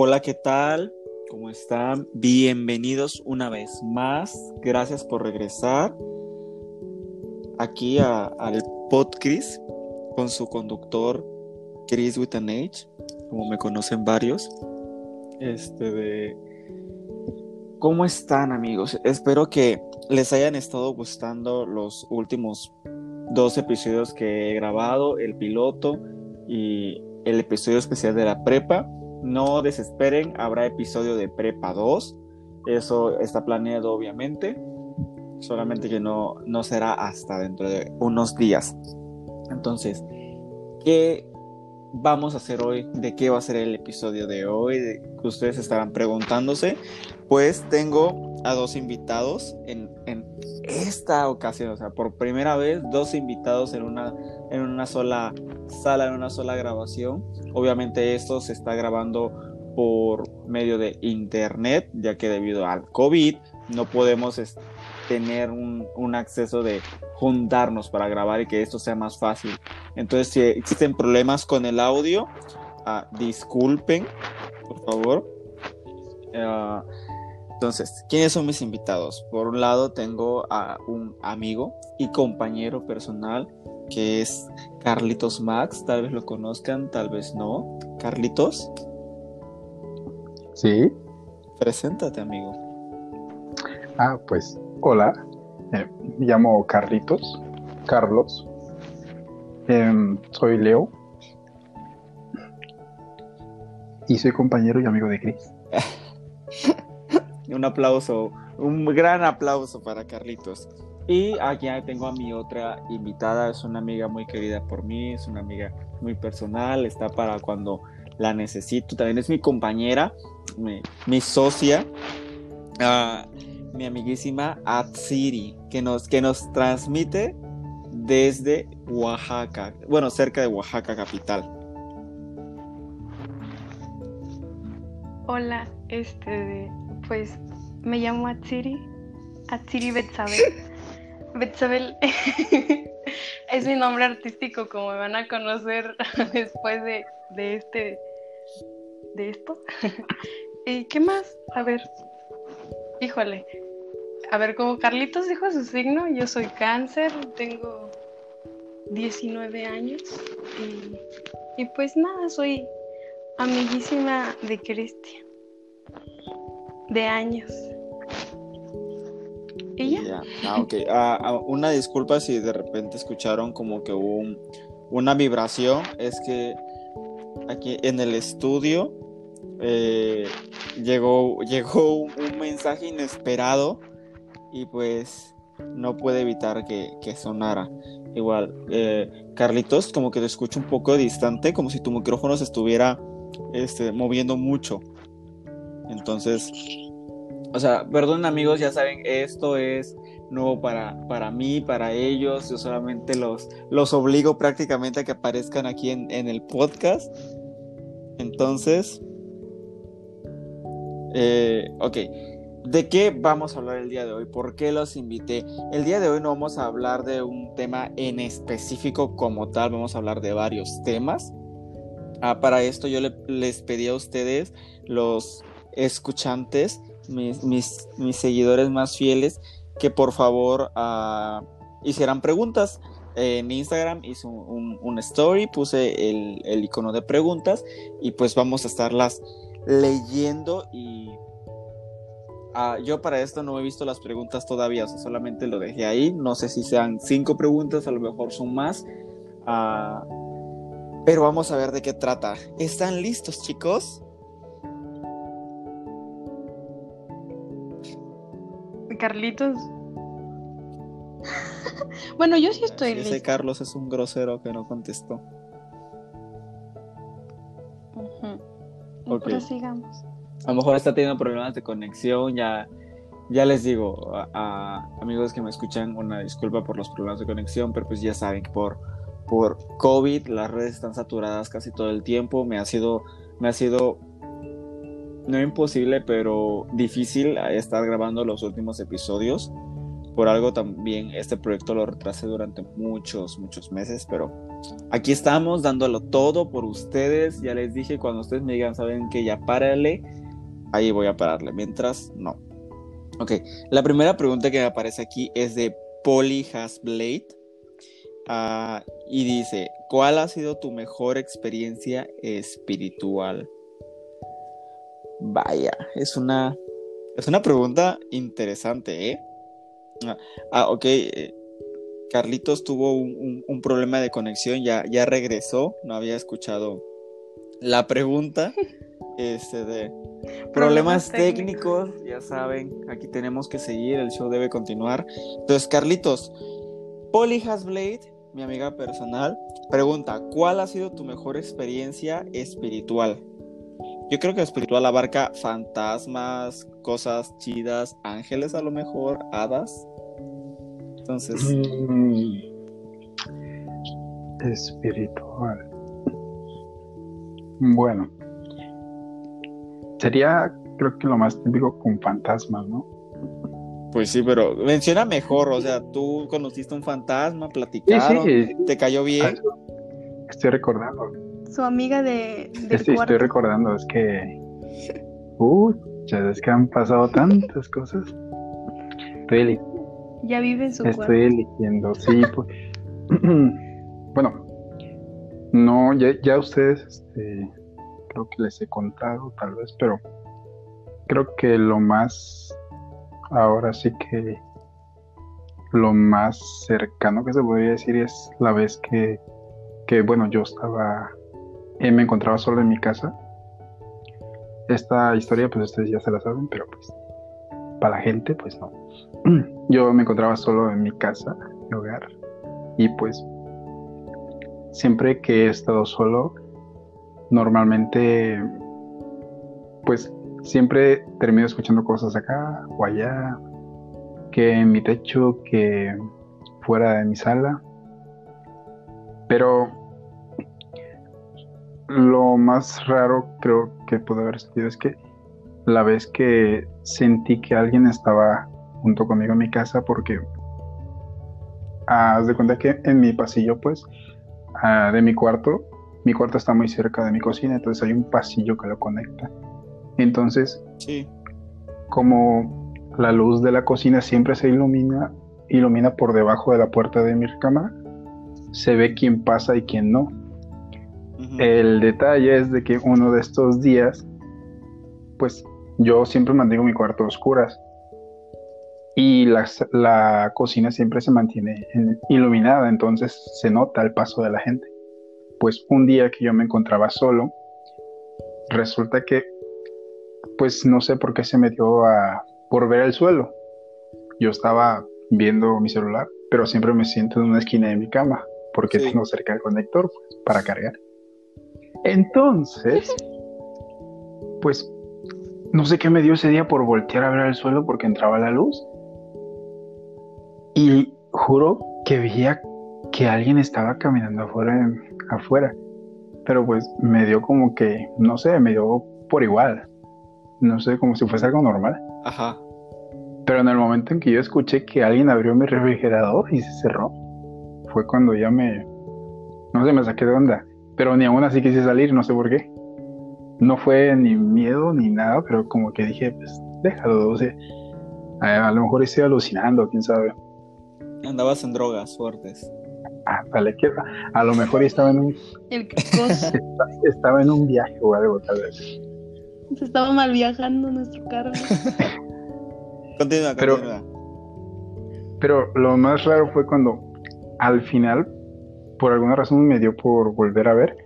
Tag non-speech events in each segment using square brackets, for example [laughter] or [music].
Hola, ¿qué tal? ¿Cómo están? Bienvenidos una vez más. Gracias por regresar aquí al podcast con su conductor Chris with an H, como me conocen varios. Este de ¿Cómo están, amigos? Espero que les hayan estado gustando los últimos dos episodios que he grabado, el piloto y el episodio especial de la prepa. No desesperen, habrá episodio de Prepa 2. Eso está planeado obviamente. Solamente que no, no será hasta dentro de unos días. Entonces, ¿qué vamos a hacer hoy? ¿De qué va a ser el episodio de hoy? que ustedes estarán preguntándose. Pues tengo a dos invitados en, en, esta ocasión. O sea, por primera vez, dos invitados en una, en una sola sala, en una sola grabación. Obviamente esto se está grabando por medio de internet, ya que debido al COVID no podemos tener un, un, acceso de juntarnos para grabar y que esto sea más fácil. Entonces, si existen problemas con el audio, uh, disculpen, por favor. Uh, entonces, ¿quiénes son mis invitados? Por un lado tengo a un amigo y compañero personal que es Carlitos Max, tal vez lo conozcan, tal vez no. Carlitos. Sí. Preséntate, amigo. Ah, pues, hola. Eh, me llamo Carlitos, Carlos. Em, soy Leo. Y soy compañero y amigo de Chris. [laughs] un aplauso, un gran aplauso para Carlitos. Y aquí tengo a mi otra invitada, es una amiga muy querida por mí, es una amiga muy personal, está para cuando la necesito, también es mi compañera, mi, socia, uh, mi amiguísima Atsiri, que nos, que nos transmite desde Oaxaca, bueno, cerca de Oaxaca capital. Hola, este, pues me llamo Atsiri, Atsiri Betzabel. Betzabel [laughs] es mi nombre artístico, como me van a conocer [laughs] después de, de este, de esto. [laughs] ¿Y qué más? A ver, híjole. A ver, como Carlitos dijo su signo, yo soy cáncer, tengo 19 años y, y pues nada, soy amiguísima de Cristian, de años. Ah, ok. Ah, ah, una disculpa si de repente escucharon como que hubo una vibración. Es que aquí en el estudio eh, llegó, llegó un, mensaje inesperado y pues no puede evitar que, sonara. Igual, eh, Carlitos, como que te escucho un poco distante, como si tu micrófono se estuviera este, moviendo mucho. Entonces, o sea, perdón amigos, ya saben, esto es nuevo para, para mí, para ellos. Yo solamente los, los obligo prácticamente a que aparezcan aquí en, el podcast. Entonces, eh, ok. ¿De qué vamos a hablar el día de hoy? ¿Por qué los invité? El día de hoy no vamos a hablar de un tema en específico como tal, vamos a hablar de varios temas. Ah, para esto yo les pedí a ustedes, los escuchantes, mis, mis, seguidores más fieles que por favor uh, hicieran preguntas. En Instagram hice un, story, puse el, el, icono de preguntas y pues vamos a estarlas leyendo y uh, yo para esto no he visto las preguntas todavía, solamente lo dejé ahí, no sé si sean cinco preguntas, a lo mejor son más, uh, pero vamos a ver de qué trata. ¿Están listos chicos? Carlitos. [laughs] bueno, yo sí estoy listo. Ese Carlos es un grosero que no contestó. Uh sigamos. A lo mejor está teniendo problemas de conexión, ya, ya les digo a, amigos que me escuchan una disculpa por los problemas de conexión, pero pues ya saben que por, por COVID las redes están saturadas casi todo el tiempo, me ha sido, me ha sido no imposible, pero difícil estar grabando los últimos episodios Por algo también este proyecto lo retrasé durante muchos, muchos meses, pero aquí estamos dándolo todo por ustedes. Ya les dije, cuando ustedes me digan, saben que ya párale, ahí voy a pararle. Mientras, no. Ok, la primera pregunta que me aparece aquí es de Polly Hasblade. Ah, y dice, ¿cuál ha sido tu mejor experiencia espiritual? Vaya, es una, es una pregunta interesante, ¿eh? Ah, ah ok. Eh, Carlitos tuvo un, problema de conexión, ya, ya regresó, no había escuchado la pregunta. [laughs] Este de problemas, técnicos, ya saben, aquí tenemos que seguir, el show debe continuar. Entonces, Carlitos, Polly Hasblade mi amiga personal, pregunta, ¿cuál ha sido tu mejor experiencia espiritual? Yo creo que espiritual abarca fantasmas, cosas chidas, ángeles a lo mejor, hadas. Entonces... Mm, espiritual. Bueno. Sería, creo que lo más típico con fantasmas, ¿no? Pues sí, pero menciona mejor, o sea, tú conociste un fantasma, platicaron, te cayó bien. Estoy recordando. Su amiga de. sí, estoy recordando, es que. Uh, ya es que han pasado tantas cosas. Estoy Ya vive en su Estoy eligiendo, sí, pues. [clears throat] bueno, no, ya, ya ustedes, este, creo que les he contado, tal vez, pero creo que lo más ahora sí que lo más cercano que se podría decir es la vez que, que bueno, yo estaba, eh, me encontraba solo en mi casa. Esta historia, pues ustedes ya se la saben, pero pues para la gente, pues no. [clears throat] Yo me encontraba solo en mi casa, mi hogar, y pues siempre que he estado solo, normalmente, pues siempre termino escuchando cosas acá o allá, que en mi techo, que fuera de mi sala. Pero lo más raro creo que pudo haber sido es que la vez que sentí que alguien estaba junto conmigo en mi casa porque haz de cuenta que en mi pasillo pues ah, de mi cuarto mi cuarto está muy cerca de mi cocina entonces hay un pasillo que lo conecta entonces, como la luz de la cocina siempre se ilumina, ilumina por debajo de la puerta de mi recámara, se ve quién pasa y quién no. El detalle es de que uno de estos días, pues yo siempre mantengo mi cuarto a oscuras y la, la cocina siempre se mantiene iluminada, entonces se nota el paso de la gente. Pues un día que yo me encontraba solo, resulta que pues no sé por qué se metió a por ver el suelo. Yo estaba viendo mi celular, pero siempre me siento en una esquina de mi cama porque tengo cerca el conector pues, para cargar. Entonces, [laughs] pues no sé qué me dio ese día por voltear a ver el suelo porque entraba la luz. Y juro que veía que alguien estaba caminando afuera, afuera. Pero pues me dio como que, no sé, me dio por igual no sé, como si fuese algo normal. Ajá. Pero en el momento en que yo escuché que alguien abrió mi refrigerador y se cerró, fue cuando ya me, no sé, me saqué de onda. Pero ni aún así quise salir, no sé por qué. No fue ni miedo ni nada, pero como que dije, pues déjalo, o sea, a, lo mejor estoy alucinando, quién sabe. Andabas en drogas fuertes. Ah, vale, que a lo mejor estaba en un. [laughs] estaba en un viaje o algo, tal vez. Se estaba mal viajando nuestro carro. [laughs] continúa, pero, continúa. Pero lo más raro fue cuando al final, por alguna razón me dio por volver a ver.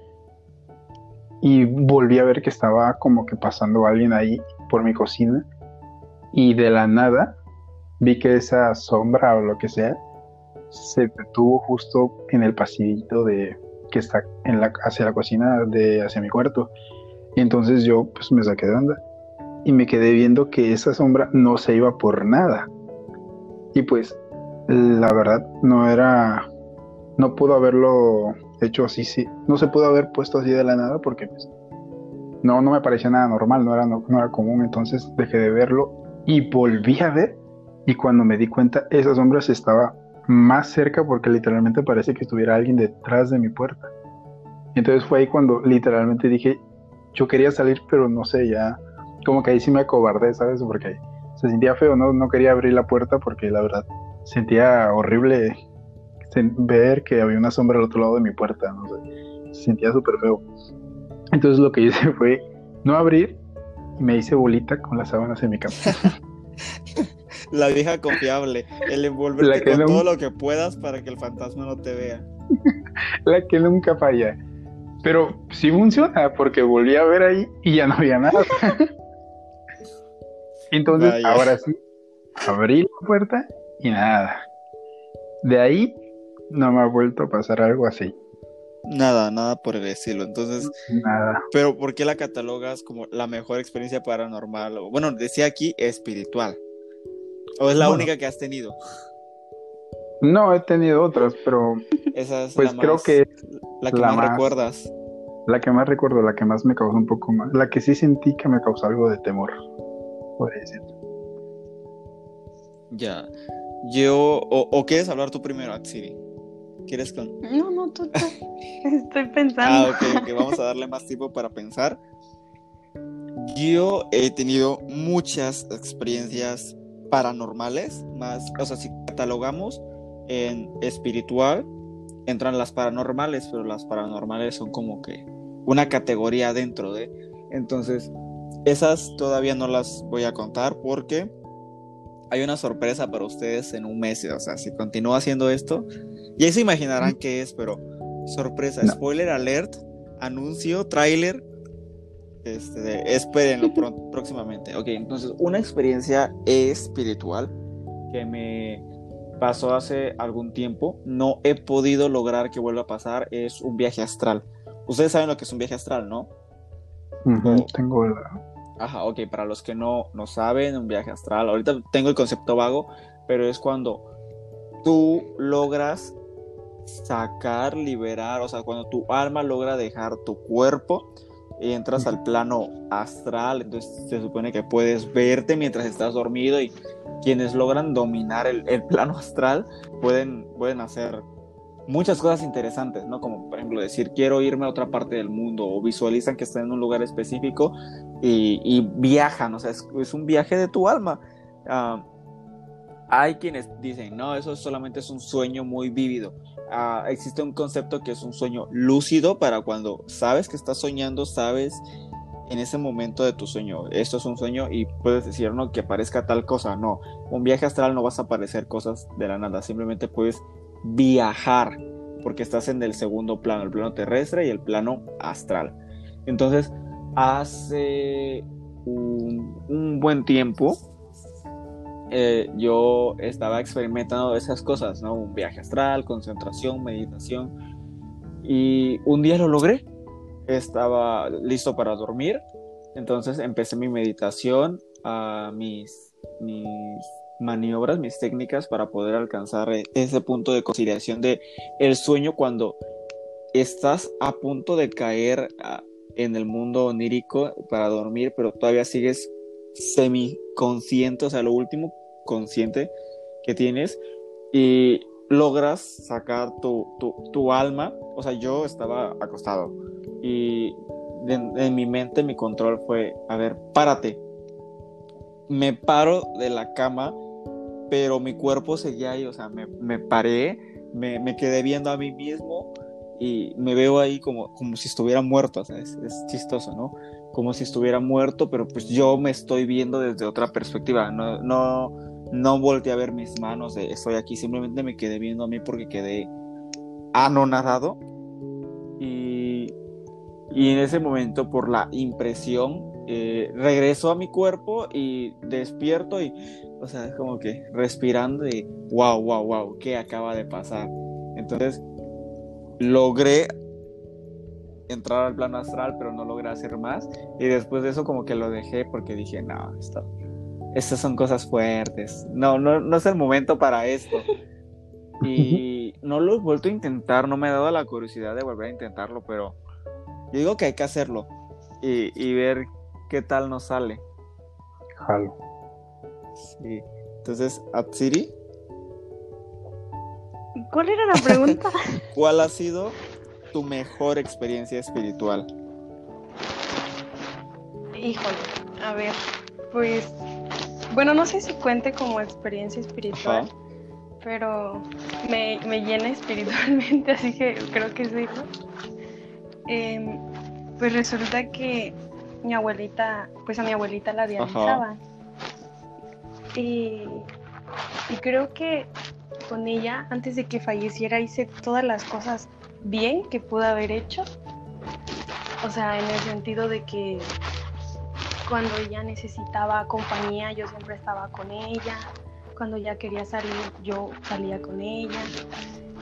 Y volví a ver que estaba como que pasando alguien ahí por mi cocina. Y de la nada vi que esa sombra o lo que sea se detuvo justo en el pasillito de que está en la, hacia la cocina de hacia mi cuarto. Y entonces yo pues me saqué de onda y me quedé viendo que esa sombra no se iba por nada. Y pues la verdad no era, no pudo haberlo hecho así, sí, no se pudo haber puesto así de la nada porque pues no, no me parecía nada normal, no era, no, era común, entonces dejé de verlo y volví a ver Y cuando me di cuenta, esa sombra se estaba más cerca porque literalmente parece que estuviera alguien detrás de mi puerta. Entonces fue ahí cuando literalmente dije, yo quería salir, pero no sé, ya como que ahí sí me acobardé, ¿sabes? Porque se sentía feo, ¿no? No quería abrir la puerta porque la verdad sentía horrible ver que había una sombra al otro lado de mi puerta, no sé. Se sentía súper feo. Entonces lo que [laughs] hice fue no abrir y me hice bolita con las sábanas en mi cama. [laughs] La vieja confiable, el envolverte con todo lo que puedas para que el fantasma no te vea. [laughs] La que nunca falla. Pero sí funciona, porque volví a ver ahí y ya no había nada. Entonces, ahora sí, abrí la puerta y nada. De ahí no me ha vuelto a pasar algo así. Nada, nada por el estilo. Entonces, nada. Pero ¿por qué la catalogas como la mejor experiencia paranormal? Bueno, decía aquí espiritual. ¿O es la única que has tenido? No, he tenido otras, pero Esa es pues la creo más- que la que la más más- recuerdas. la que más recuerdo, la que más me causó un poco más, la que sí sentí que me causó algo de temor, podría decir. Ya. Yo, o, o quieres hablar tú primero, Axiri? ¿Quieres con...? No, no, tú, tú. [laughs] Estoy Ah, pensando. ok, ok, vamos a darle más tiempo para pensar. Yo he tenido muchas experiencias paranormales, más, o sea, si catalogamos en espiritual, entran las paranormales, pero las paranormales son como que una categoría dentro de. Entonces, esas todavía no las voy a contar porque hay una sorpresa para ustedes en un mes. O sea, si continúo haciendo esto, ya se imaginarán qué es, pero sorpresa, No. spoiler alert, anuncio, tráiler. Este, espérenlo [laughs] pro- próximamente. Ok, entonces, una experiencia espiritual que me pasó hace algún tiempo, no he podido lograr que vuelva a pasar, es un viaje astral. Ustedes saben lo que es un viaje astral, ¿no? Ujú, Oh. Tengo la... Ajá, ok, para los que no, no saben, un viaje astral, ahorita tengo el concepto vago, pero es cuando tú logras sacar, liberar, o sea, cuando tu alma logra dejar tu cuerpo y entras al plano astral, entonces se supone que puedes verte mientras estás dormido y quienes logran dominar el, el plano astral pueden, pueden hacer muchas cosas interesantes, ¿no? Como por ejemplo decir quiero irme a otra parte del mundo o visualizan que están en un lugar específico y, y viajan, o sea, es, es un viaje de tu alma. Ah, hay quienes dicen, no, eso solamente es un sueño muy vívido. Ah, existe un concepto que es un sueño lúcido para cuando sabes que estás soñando, sabes en ese momento de tu sueño, esto es un sueño y puedes decir, no, que aparezca tal cosa, no, un viaje astral no vas a aparecer cosas de la nada, simplemente puedes viajar porque estás en el segundo plano, el plano terrestre y el plano astral. Entonces, hace un, un buen tiempo, eh, yo estaba experimentando esas cosas, ¿no? Un viaje astral, concentración, meditación. Y un día lo logré. Estaba listo para dormir. Entonces empecé mi meditación, a mis, mis maniobras, mis técnicas para poder alcanzar ese punto de conciliación de el sueño cuando estás a punto de caer en el mundo onírico para dormir, pero todavía sigues semiconsciente, o sea, lo último consciente que tienes y logras sacar tu, tu, tu alma, o sea, yo estaba acostado y en, mi mente mi control fue, a ver, párate. Me paro de la cama, pero mi cuerpo seguía ahí, o sea, me, me paré, me, me quedé viendo a mí mismo y me veo ahí como, como si estuviera muerto, o sea, es, es chistoso, ¿no? Como si estuviera muerto, pero pues yo me estoy viendo desde otra perspectiva, no, no, no volteé a ver mis manos, estoy aquí, simplemente me quedé viendo a mí porque quedé anonadado y, y en ese momento por la impresión eh, regreso a mi cuerpo y despierto y, o sea, es como que respirando y wow, wow, wow, ¿qué acaba de pasar? Entonces logré entrar al plano astral, pero no logré hacer más. Y después de eso como que lo dejé porque dije, no, esto, estas son cosas fuertes. No, no, no es el momento para esto. [laughs] Y no lo he vuelto a intentar, no me ha dado la curiosidad de volver a intentarlo, pero yo digo que hay que hacerlo y, y ver qué tal nos sale. Jalo. Sí. Entonces, Atsiri, ¿Cuál era la pregunta? [laughs] [laughs] ¿cuál ha sido tu mejor experiencia espiritual? Híjole, a ver, pues, bueno, no sé si cuente como experiencia espiritual, Ajá. pero me, me llena espiritualmente, [laughs] así que creo que sí. ¿no? Em, pues resulta que mi abuelita, pues a mi abuelita la dializaban. Y, y creo que con ella, antes de que falleciera, hice todas las cosas bien que pude haber hecho. O sea, en el sentido de que cuando ella necesitaba compañía, yo siempre estaba con ella. Cuando ella quería salir, yo salía con ella.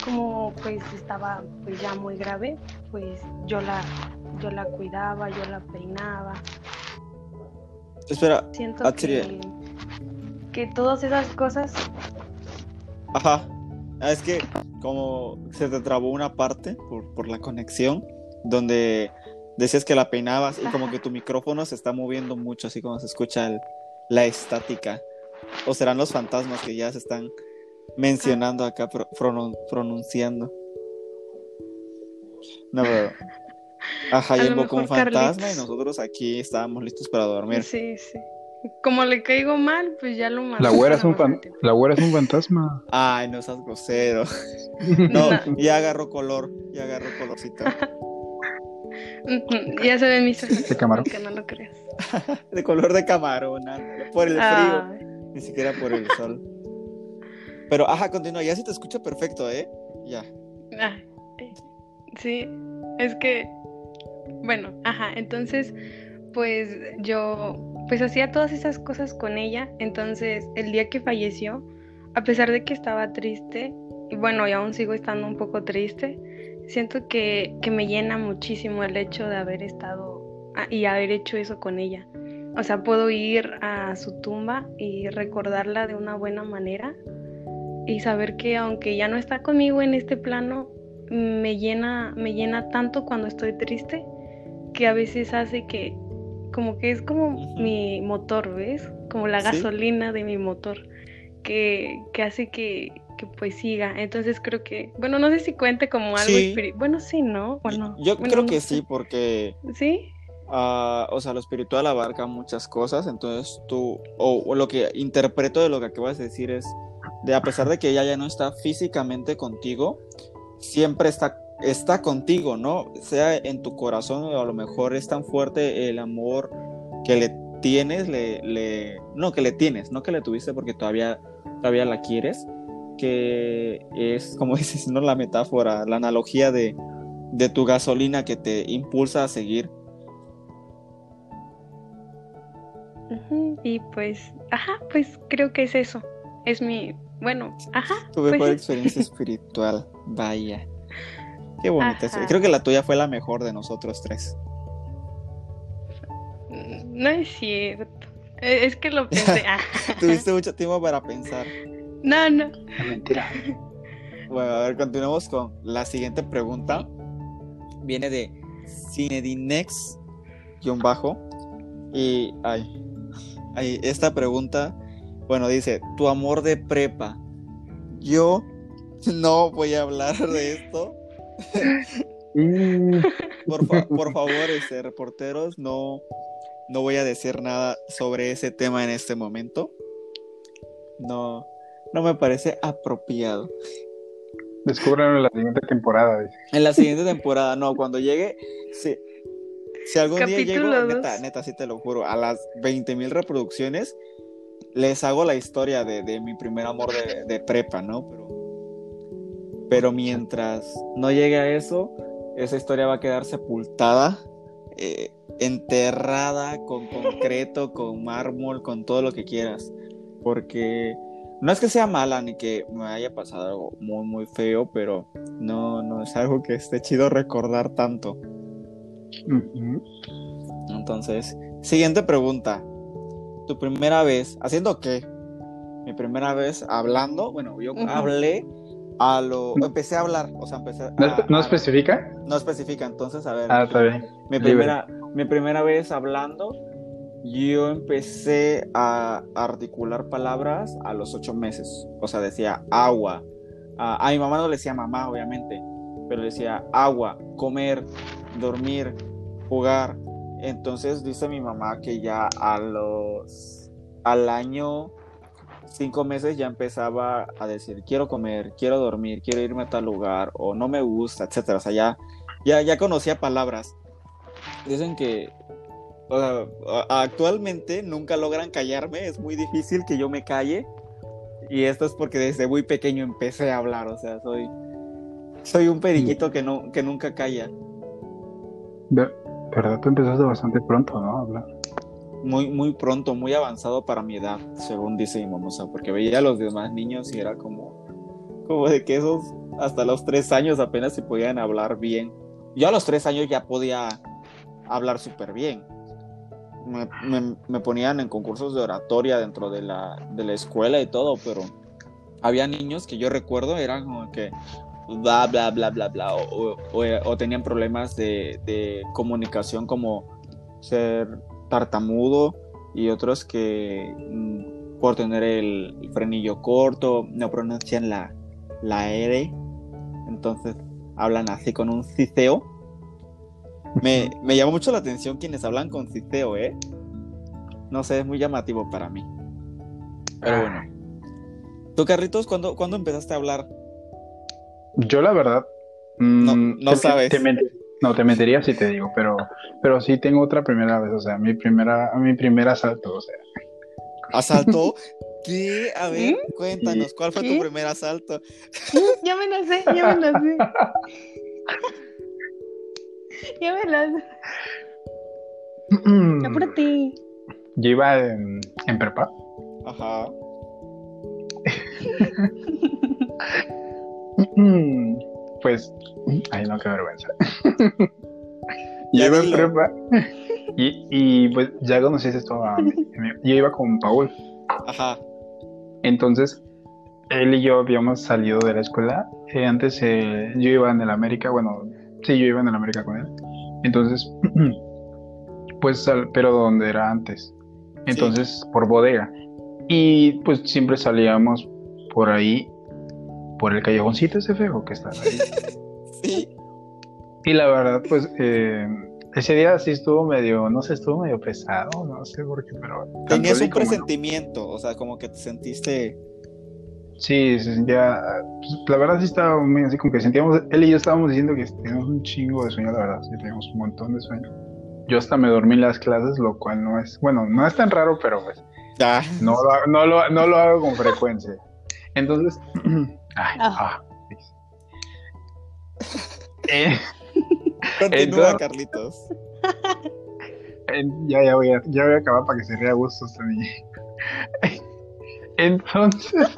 Como pues estaba pues ya muy grave, pues yo la, yo la cuidaba, yo la peinaba. Espera, Siento que, que todas esas cosas, ajá. Ah, Es que como se te trabó una parte por, por la conexión, donde decías que la peinabas y como que [laughs] tu micrófono se está moviendo mucho, así como se escucha el- la estática. O serán los fantasmas que ya se están mencionando acá, pro- pronun- pronunciando. No, pero... [laughs] Ajá, A y invocó un fantasma y nosotros aquí estábamos listos para dormir. sí, sí. Como le caigo mal, pues ya lo mato. La güera es un fan- la güera es un fantasma. Ay, no seas grosero. [laughs] No, No. ya agarró color, ya agarró colorcito. Ya se ven mis ojos. De camarón. Aunque no lo creas. [laughs] De color de camarón, ándale, por el frío, Ay, ni siquiera por el sol. Pero, ajá, continúa, ya sí te escucha perfecto, ¿eh? Ya. ay, sí, es que, bueno, ajá, entonces, pues yo, pues hacía todas esas cosas con ella. Entonces, el día que falleció, a pesar de que estaba triste, y bueno, y aún sigo estando un poco triste, siento que, que me llena muchísimo el hecho de haber estado ah, y haber hecho eso con ella. O sea, puedo ir a su tumba y recordarla de una buena manera y saber que aunque ya no está conmigo en este plano, me llena, me llena tanto cuando estoy triste que a veces hace que, como que es como mi motor, ¿ves? Como la Sí. gasolina de mi motor, que, que hace que, que pues siga. Entonces creo que, bueno, no sé si cuente como algo Sí. espiritual. Bueno, sí, ¿no? ¿O no? Yo Bueno, creo no que sé. sí, porque, ¿Sí? ah, o sea, lo espiritual abarca muchas cosas, entonces tú, o, o lo que interpreto de lo que acabas de decir es, de a pesar de que ella ya no está físicamente contigo, siempre está, está contigo, ¿no? Sea en tu corazón o a lo mejor es tan fuerte el amor que le tienes, le, le, no, que le tienes, no que le tuviste porque todavía, todavía la quieres, que es, como [laughs] dices, ¿no? La metáfora, la analogía de, de tu gasolina que te impulsa a seguir. Y pues, ajá, pues creo que es eso. Es mi, bueno, ajá. Tu pues mejor sí. experiencia [laughs] espiritual, vaya. Qué bonita. Ajá. Creo que la tuya fue la mejor de nosotros tres. No es cierto. Eh, Es que lo pensé. [laughs] Tuviste mucho tiempo para pensar. No, no. La mentira. Bueno, a ver, continuamos con la siguiente pregunta. Viene de Cinedinex, guion bajo. Y, ay, ay, esta pregunta, bueno, dice, tu amor de prepa. Yo no voy a hablar de esto. [laughs] Por, fa- por favor, este, reporteros, no, no voy a decir nada sobre ese tema en este momento. No, no me parece apropiado. Descúbranlo en la siguiente temporada. dice. En la siguiente [laughs] temporada, no, cuando llegue, si, si algún día llego, neta, neta, sí te lo juro, a las 20.000 reproducciones, les hago la historia de, de mi primer amor de, de prepa, ¿no? Pero, pero mientras no llegue a eso, esa historia va a quedar sepultada, eh, enterrada con concreto, con mármol, con todo lo que quieras. Porque no es que sea mala ni que me haya pasado algo muy, muy feo, pero no, no es algo que esté chido recordar tanto. Entonces, siguiente pregunta. Tu primera vez, ¿haciendo qué? Mi primera vez hablando, bueno, yo hablé a lo, empecé a hablar, o sea, empecé a, ¿No, espe- no a- especifica? no especifica, entonces, a ver, Ah, está bien. mi libre. primera, mi primera vez hablando Yo empecé a articular palabras a los ocho meses. O sea, decía agua. a mi mamá no le decía mamá, obviamente, pero decía agua, comer, dormir, jugar. Entonces dice mi mamá que ya a los al año cinco meses ya empezaba a decir quiero comer, quiero dormir, quiero irme a tal lugar o no me gusta, etcétera. O sea, ya, ya, ya conocía palabras. Dicen que actualmente nunca logran callarme, es muy difícil que yo me calle. Y esto es porque desde muy pequeño empecé a hablar, o sea, soy, soy un periquito que, no, que nunca calla. ¿Verdad? Tú empezaste bastante pronto, ¿no? A hablar. Muy, muy pronto, muy avanzado para mi edad, según dice mi mamá, porque veía a los demás niños y era como, como de que esos hasta los tres años apenas se podían hablar bien. Yo a los tres años ya podía hablar súper bien me, ponían en concursos de oratoria dentro de la, de la escuela y todo, pero había niños que yo recuerdo eran como que bla, bla, bla, bla, bla, o, tenían problemas de, comunicación como ser tartamudo y otros que mm, por tener el, frenillo corto no pronuncian la, la R, entonces hablan así con un ciceo me, me llama mucho la atención quienes hablan con citeo, ¿eh? No sé, es muy llamativo para mí. Pero ah. bueno. ¿Tú, Carritos, cuándo, ¿cuándo empezaste a hablar? Yo, la verdad. no, mm, no sabes. no, te metería si te digo, pero, pero sí tengo otra primera vez, o sea, mi primera, mi primer asalto, o sea. ¿Asalto? [laughs] ¿Qué? A ver, cuéntanos, ¿cuál fue tu primer asalto? Ya me sé, ya me sé. [laughs] [laughs] ya me las. ti. Yo iba en, en prepa. Ajá. [laughs] pues, ay no, qué vergüenza. [laughs] yo iba en prepa y, y, pues ya conociste esto a Yo iba con Paul. Ajá. Entonces, él y yo habíamos salido de la escuela. Eh, antes eh, yo iba en el América, bueno, Sí, yo iba en el América con él. Entonces, [clears throat] pues, pero donde era antes. Entonces, por bodega. Y pues siempre salíamos por ahí, por el callejoncito ese feo que está ahí. [laughs] sí. Y la verdad, pues, eh, ese día sí estuvo medio, no sé, estuvo medio pesado, no sé por qué, pero... Tenías un presentimiento, o sea, como que te sentiste Sí, se sentía. Pues, la verdad sí estaba muy así como que sentíamos. Él y yo estábamos diciendo que teníamos un chingo de sueño, la verdad, sí, teníamos un montón de sueño. Yo hasta me dormí en las clases, lo cual no es. Bueno, no es tan raro, pero pues. Ah. No, lo, no, lo, no lo hago con frecuencia. Entonces. [clears throat] ay, ah. [laughs] eh, Continúa, Carlitos. [laughs] ya, ya, voy a, ya voy a acabar para que se ría a gusto este niño. [laughs] Entonces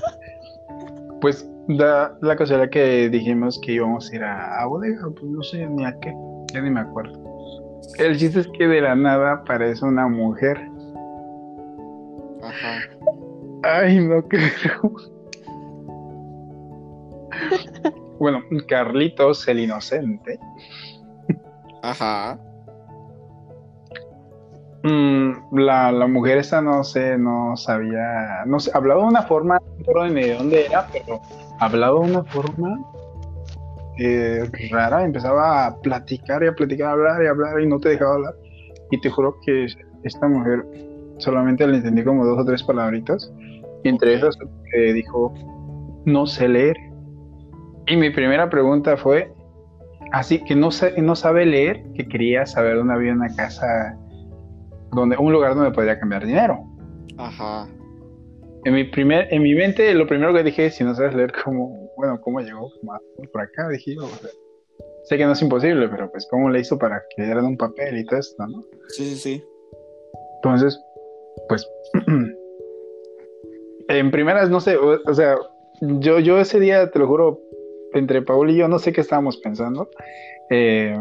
pues da la casualidad que dijimos que íbamos a ir a, bodega, pues no sé ni a qué, ya ni me acuerdo. El chiste es que de la nada aparece una mujer. Ajá. Ay, no creo. bueno, Carlitos el inocente. Ajá. Mm, la, la, mujer esa no sé, no sabía, no sé, hablaba de una forma, no ni de dónde era, pero hablaba de una forma eh, rara, empezaba a platicar y a platicar, a hablar y a hablar y no te dejaba hablar. Y te juro que esta mujer solamente le entendí como dos o tres palabritas, y entre esas eh, dijo, no sé leer. Y mi primera pregunta fue, así que no, no sabe leer, que quería saber dónde había una casa donde un lugar donde podría cambiar dinero. Ajá. En mi primer, en mi mente, lo primero que dije, si no sabes leer cómo, bueno, cómo llegó por acá, dije, sé que no es imposible, pero pues cómo le hizo para que dieran un papel y todo esto, ¿no? Sí, sí, sí. Entonces, pues, [clears throat] en primeras, no sé, o, sea, yo, yo ese día, te lo juro, entre Paul y yo, no sé qué estábamos pensando. Eh,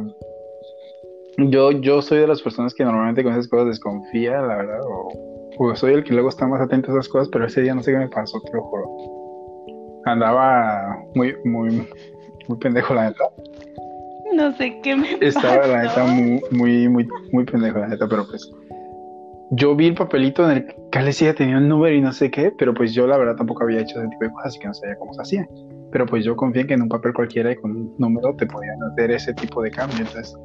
yo, yo soy de las personas que normalmente con esas cosas desconfía, la verdad, o, soy el que luego está más atento a esas cosas, pero ese día no sé qué me pasó, te lo juro. Andaba muy, muy, muy pendejo, la neta. No sé qué me Estaba, la neta, muy, muy, muy, muy pendejo, la neta, pero pues. yo vi el papelito en el que decía tenía un número y no sé qué, pero pues yo la verdad tampoco había hecho ese tipo de cosas, así que no sabía cómo se hacía. Pero pues yo confié en que en un papel cualquiera y con un número te podían hacer ese tipo de cambio. Entonces,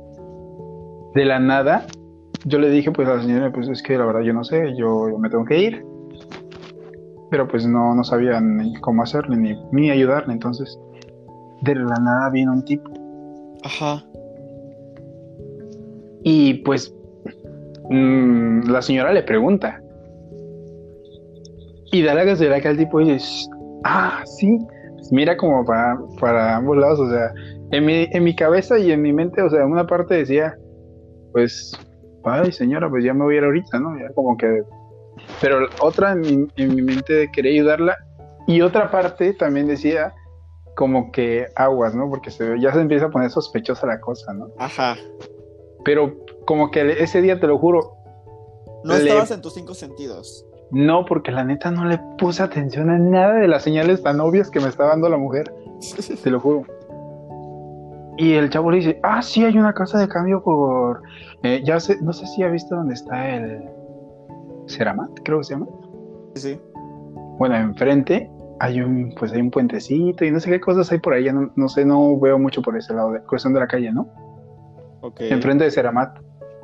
de la nada, yo le dije pues a la señora, pues es que la verdad yo no sé, yo, yo me tengo que ir. Pero pues no, no sabía ni cómo hacerle ni, ni ayudarle. Entonces, de la nada vino un tipo. Ajá. Y pues mm, la señora le pregunta. Y da la casualidad que el tipo dice, "Shh, ah, sí, Pues mira como para, para ambos lados, o sea, en mi, en mi cabeza y en mi mente, o sea, una parte decía, pues, ay señora, pues ya me voy a ir ahorita, ¿no? Ya como que... Pero otra en mi, en mi mente quería ayudarla y otra parte también decía como que aguas, ¿no? Porque se, ya se empieza a poner sospechosa la cosa, ¿no? Ajá. Pero como que ese día, te lo juro, No Le- estabas en tus cinco sentidos. no, porque la neta no le puse atención a nada de las señales tan obvias que me está dando la mujer, te lo juro. Y el chavo le dice, ah, sí, hay una casa de cambio por... eh, ya sé, no sé si ha visto dónde está el... Ceramat, creo que se llama. Sí. Bueno, enfrente hay un, pues hay un puentecito y no sé qué cosas hay por ahí, no, no sé, no veo mucho por ese lado, de de la calle, ¿no? Ok. Enfrente de Ceramat.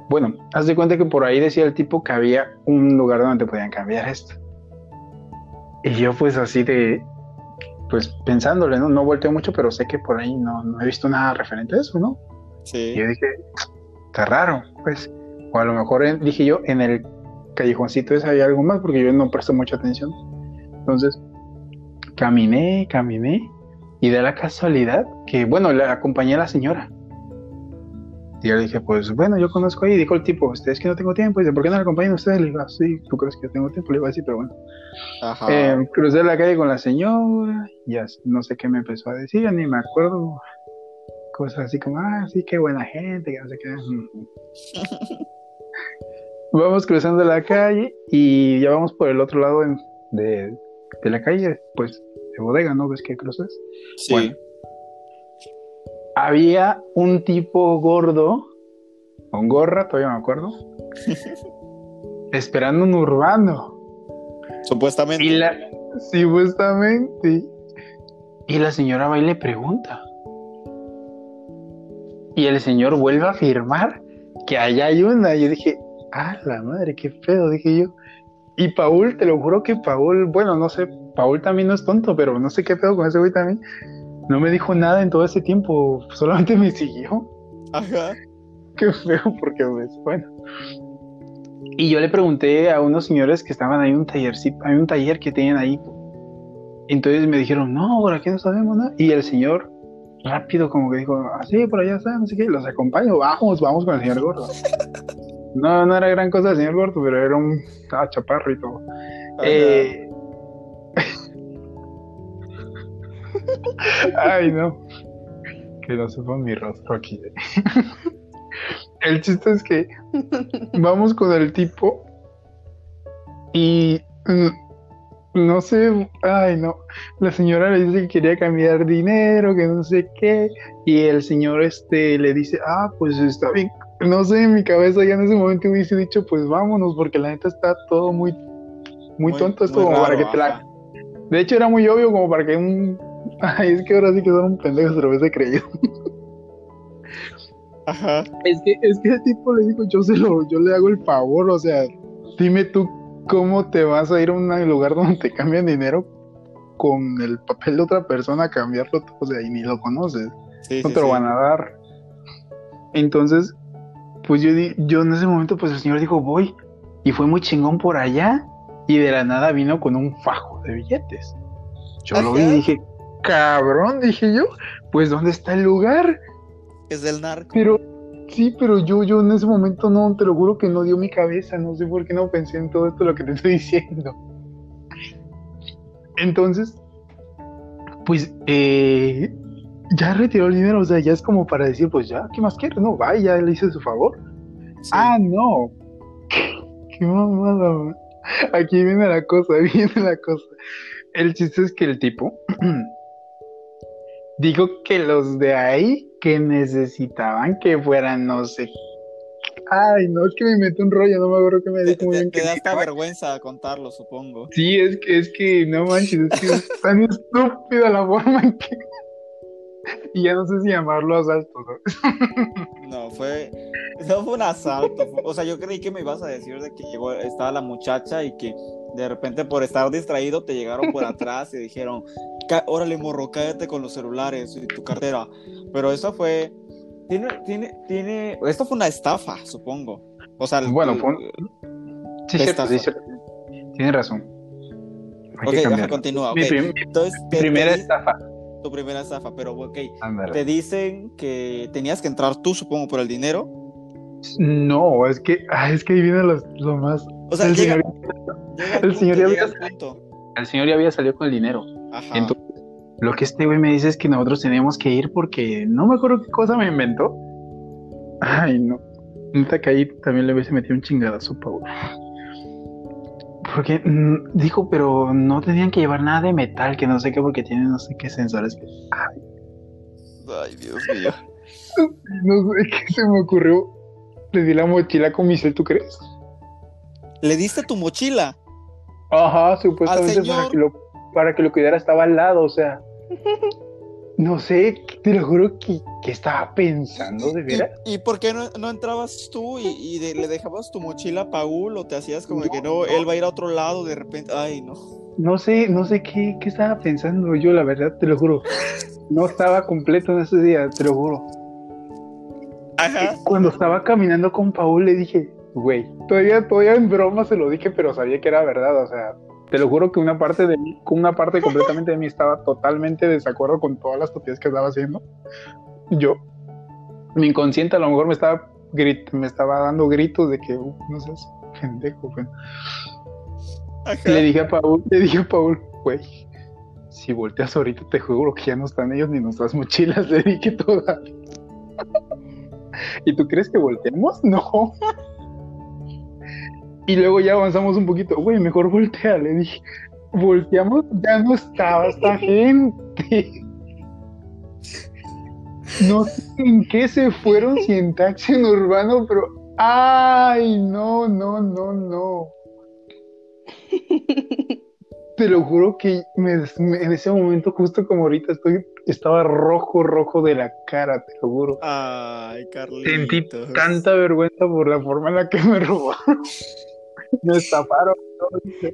Bueno, haz de cuenta que por ahí decía el tipo que había un lugar donde te podían cambiar esto. Y yo pues así de, pues pensándole, ¿no? No volteo mucho, pero sé que por ahí no, no he visto nada referente a eso, ¿no? Sí. Y yo dije, está raro, pues. O a lo mejor en- dije yo, en el callejoncito ese hay algo más, porque yo no presto mucha atención. Entonces, caminé, caminé, y de la casualidad que, bueno, le acompañé a la señora. Y yo le dije, pues bueno, yo conozco ahí. Dijo el tipo, ustedes que no tengo tiempo. Dice, ¿por qué no le acompañan ustedes? Le digo, "Ah, sí, tú crees que yo tengo tiempo. Le digo, así, pero bueno. Ajá. Eh, crucé la calle con la señora, y así, no sé qué me empezó a decir, ni me acuerdo. Cosas así como, ah, sí, qué buena gente, que no sé qué. [laughs] vamos cruzando la calle y ya vamos por el otro lado de, de la calle, pues de bodega, ¿no? ¿Ves que cruzas? sí. bueno. Había un tipo gordo, con gorra, todavía me acuerdo, [laughs] esperando un urbano. Supuestamente. Y la, supuestamente. Y la señora va y le pregunta. Y el señor vuelve a afirmar que allá hay una. Y yo dije, ah, la madre, qué pedo, dije yo. Y Paul, te lo juro que Paul, bueno, no sé, Paul también no es tonto, pero no sé qué pedo con ese güey también. No me dijo nada en todo ese tiempo, solamente me siguió. Ajá. [laughs] Qué feo, porque pues, bueno. Y yo le pregunté a unos señores que estaban ahí en un tallercito, hay un taller que tenían ahí. Entonces me dijeron, no, por aquí no sabemos nada. Y el señor, rápido, como que dijo, así, por allá está, no sé qué, los acompaño, vamos, vamos con el señor gordo. [laughs] No, no era gran cosa el señor gordo, pero era un ah, chaparro y todo. Eh, [laughs] Ay, no. Que no sepa mi rostro aquí. [laughs] El chiste es que vamos con el tipo y mm, no sé, ay no, la señora le dice que quería cambiar dinero, que no sé qué, y el señor este le dice, ah, pues está bien, no sé, en mi cabeza ya en ese momento hubiese dicho, pues vámonos, porque la neta está todo muy, muy, Muy- tonto, como para que te la, de hecho, era muy obvio como para que un. Ay, es que ahora sí que son un pendejo, se lo hubiese creído. Ajá. Es que, es que el tipo le dijo, yo se lo, yo le hago el favor, o sea, dime tú cómo te vas a ir a un lugar donde te cambian dinero con el papel de otra persona a cambiarlo, o sea, y ni lo conoces, Sí, no sí, te lo sí. van a dar. Entonces, pues yo, di- yo en ese momento, pues el señor dijo, voy, y fue muy chingón por allá, y de la nada vino con un fajo de billetes. Yo lo vi y dije, cabrón, dije yo, pues ¿dónde está el lugar? Es del narco. Pero, sí, pero yo, yo en ese momento no, te lo juro que no dio mi cabeza, no sé por qué no pensé en todo esto lo que te estoy [laughs] diciendo. Entonces, pues, eh, ya retiró el dinero, o sea, ya es como para decir, pues ya, ¿qué más quieres? No, vaya, le hice su favor. Sí. Ah, no. [laughs] Qué mamada, man. Aquí viene la cosa, [laughs] viene la cosa. El chiste es que el tipo [clears throat] dijo que los de ahí que necesitaban que fueran, no sé, Ay, no, es que me inventé un rollo, no me acuerdo que me Te, dijo muy te- bien te que da hasta vergüenza contarlo, supongo. Sí, es que, es que, no manches, es que es tan estúpida la forma en que... [laughs] Y ya no sé si llamarlo asalto, ¿sabes? [laughs] No, fue. No fue un asalto. fue- o sea, yo creí que me ibas a decir de que llegó, estaba la muchacha y que de repente por estar distraído te llegaron por atrás y dijeron, "Cá- órale, morro, cállate con los celulares y tu cartera. Pero eso fue. Tiene, tiene, tiene. Esto fue una estafa, supongo. O sea, Bueno, fue Sí, Te cierto, sí, cierto. Tienes razón. Hay Ok, ajá, continúa. Mi, ok. prim- Entonces, mi primera estafa. tu primera estafa, pero ok. Ándale. Te dicen que tenías que entrar tú, supongo, por el dinero. No, es que, ah, es que ahí viene lo, lo más. O sea, el, llega, señor, llega al el punto, señor ya había- al punto. el señor ya había salido con el dinero. Ajá. Entonces, lo que este güey me dice es que nosotros teníamos que ir porque no me acuerdo qué cosa me inventó. Ay, no. Neta que ahí también le hubiese metido un chingadazo, Paul. Porque mm, dijo, pero no tenían que llevar nada de metal, que no sé qué, porque tienen no sé qué sensores. Ay, Dios mío. [laughs] No sé qué se me ocurrió. Le di la mochila con mi cel, ¿tú crees? ¿Le diste tu mochila? Ajá, supuestamente señor. para que, lo, para que lo cuidara estaba al lado, o sea. [laughs] No sé, te lo juro que, que estaba pensando, ¿de veras? ¿Y, y por qué no, no entrabas tú y, y de- le dejabas tu mochila a Paul o te hacías como que no, él va a ir a otro lado de repente? Ay, no. No sé, no sé qué, qué estaba pensando yo, la verdad, te lo juro. No estaba completo en ese día, te lo juro. Ajá. Cuando estaba caminando con Paul le dije, güey, todavía, todavía en broma se lo dije, pero sabía que era verdad, o sea, te lo juro que una parte de mí, una parte completamente de mí estaba totalmente de desacuerdo con todas las estupidez que estaba haciendo. Yo, mi inconsciente a lo mejor me estaba grit- me estaba dando gritos de que, "Uh, no seas pendejo, güey". Ajá. Le dije a Paul, le dije a Paul, güey, si volteas ahorita te juro que ya no están ellos ni nuestras mochilas, [laughs] le dije todas. [laughs] ¿Y tú crees que volteamos? [laughs] No. Y luego ya avanzamos un poquito, güey, mejor voltea, le dije. Volteamos, ya no estaba esta gente. No sé en qué se fueron, si en taxi en urbano, pero. ¡Ay! No, no, no, no. Te lo juro que me- me- en ese momento, justo como ahorita estoy, estaba rojo, rojo de la cara, te lo juro. Ay, Carlitos. Sentí tanta vergüenza por la forma en la que me robaron. [laughs] Me estafaron.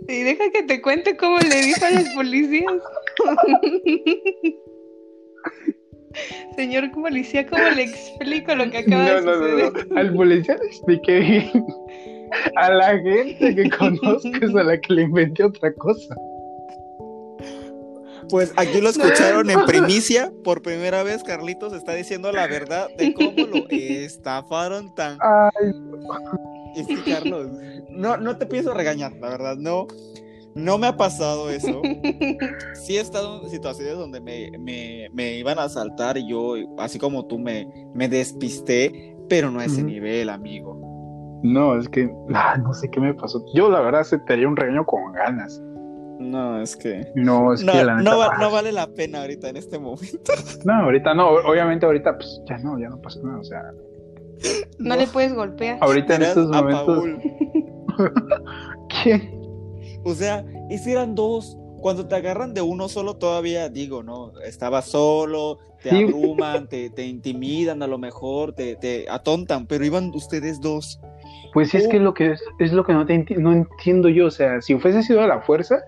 Y deja que te cuente cómo le dijo a los policías. [laughs] Señor policía, ¿cómo le explico lo que acaba No, de suceder? no, no. Al policía le expliqué bien. A la gente que [laughs] conozcas a la que le inventé otra cosa. Pues aquí lo escucharon en [laughs] primicia. Por primera vez, Carlitos está diciendo la verdad de cómo lo [laughs] estafaron tan. Ay, Es que, Carlos, no, no te pienso regañar, la verdad, no. No me ha pasado eso. [laughs] Sí he estado en situaciones donde me, me, me iban a asaltar y yo, así como tú, me, me despisté, pero no a ese nivel, amigo. no, es que ah, no sé qué me pasó. Yo, la verdad, se te haría un regaño con ganas. No, es que. No, es No, que la neta, no, va- ah, no vale la pena ahorita en este momento. [laughs] no, ahorita no. Obviamente, ahorita, pues ya no, ya no pasa nada. O sea, No le puedes golpear. ahorita en estos momentos. [laughs] ¿Quién? O sea, y si eran dos, cuando te agarran de uno solo todavía digo, ¿no? Estabas solo, te abruman, te, te intimidan a lo mejor, te, te atontan, pero iban ustedes dos. Pues sí, es que lo que es, es lo que no, te enti- no entiendo yo. O sea, si hubiese sido a la fuerza,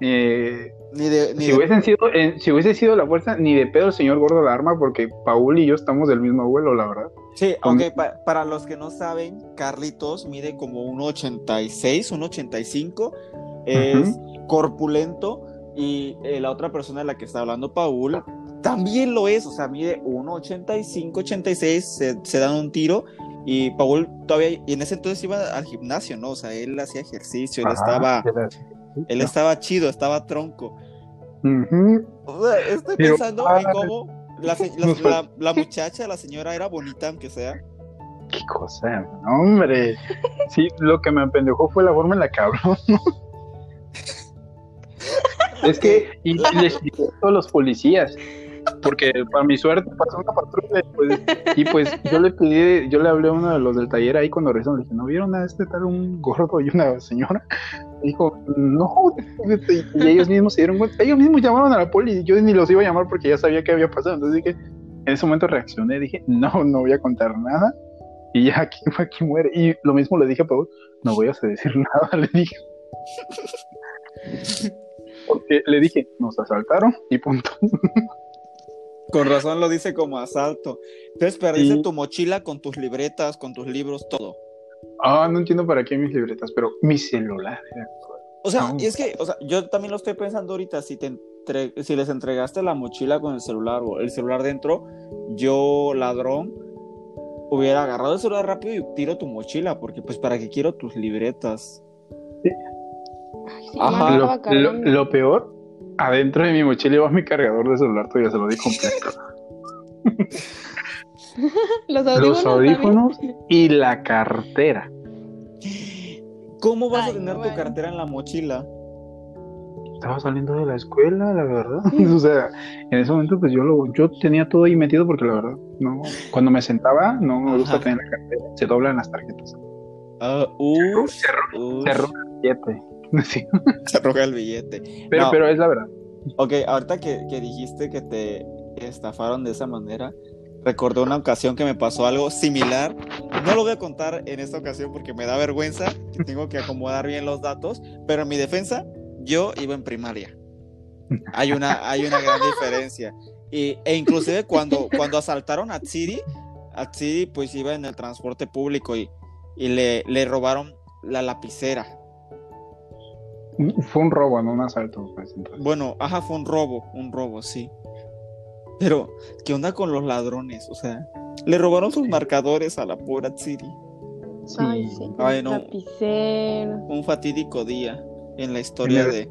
eh, Ni de, ni si, de- hubiesen sido, eh, si hubiese sido la fuerza, ni de pedo el señor gordo la arma, porque Paul y yo estamos del mismo abuelo, la verdad. Sí, aunque pa- para los que no saben, Carlitos mide como un 86, un 85, es corpulento y eh, la otra persona de la que está hablando, Paul, también lo es, o sea, mide 1,85, 86, se, se dan un tiro y Paul todavía, y en ese entonces iba al gimnasio, ¿no? O sea, él hacía ejercicio, él Ajá, estaba, él estaba chido, estaba tronco. O sea, estoy Pero, pensando en ay, cómo [laughs] la, la- muchacha, la señora era bonita, aunque sea. Qué cosa, hombre. Sí, lo que me apendejó fue la forma en la que habló. ¿no? [laughs] Es que, y les a todos los policías. Porque para mi suerte pasó una patrulla y pues, y pues yo le pedí, yo le hablé a uno de los del taller ahí cuando regresaron, le dije, ¿no vieron a este tal un gordo y una señora? Y dijo, no, y ellos mismos se dieron cuenta, ellos mismos llamaron a la poli y yo ni los iba a llamar porque ya sabía qué había pasado, entonces dije, en ese momento reaccioné, dije, no, no voy a contar nada, y ya aquí, aquí muere, y lo mismo le dije a Paul, no voy a decir nada, le dije. Porque le dije, nos asaltaron y punto. Con razón lo dice como asalto. Entonces perdiste tu mochila con tus libretas, con tus libros, todo. Ah, no entiendo para qué mis libretas, pero mi celular. O sea, y es que, o sea, yo también lo estoy pensando ahorita, si te si les entregaste la mochila con el celular o el celular dentro, yo, ladrón, hubiera agarrado el celular rápido y tiro tu mochila, porque pues para qué quiero tus libretas. lo, peor, adentro de mi mochila iba mi cargador de celular, todavía se lo di completo. [laughs] [laughs] Los audífonos, y la cartera. ¿Cómo vas a tener tu cartera en la mochila? Estaba saliendo de la escuela, la verdad. [laughs] o sea, en ese momento pues yo lo, yo tenía todo ahí metido porque la verdad, no, cuando me sentaba no me gusta tener la cartera, se doblan las tarjetas. Uh, se, roja el [laughs] billete. Se roja el billete. Pero, pero es la verdad. Ok, ahorita que, que dijiste que te estafaron de esa manera, recordé una ocasión que me pasó algo similar. No lo voy a contar en esta ocasión porque me da vergüenza y tengo que acomodar bien los datos, pero en mi defensa, yo iba en primaria. Hay una, hay una gran diferencia. Y, e inclusive cuando, cuando asaltaron a Tsiri, a Tsiri pues iba en el transporte público y, y le, le robaron la lapicera. Fue un robo, no un asalto. Pues, bueno, ajá, fue un robo, un robo, sí. Pero, ¿qué onda con los ladrones? O sea, le robaron sus marcadores a la pobre Tsiri. Sí. Ay, sí. Ay, no. Un fatídico día en la historia de,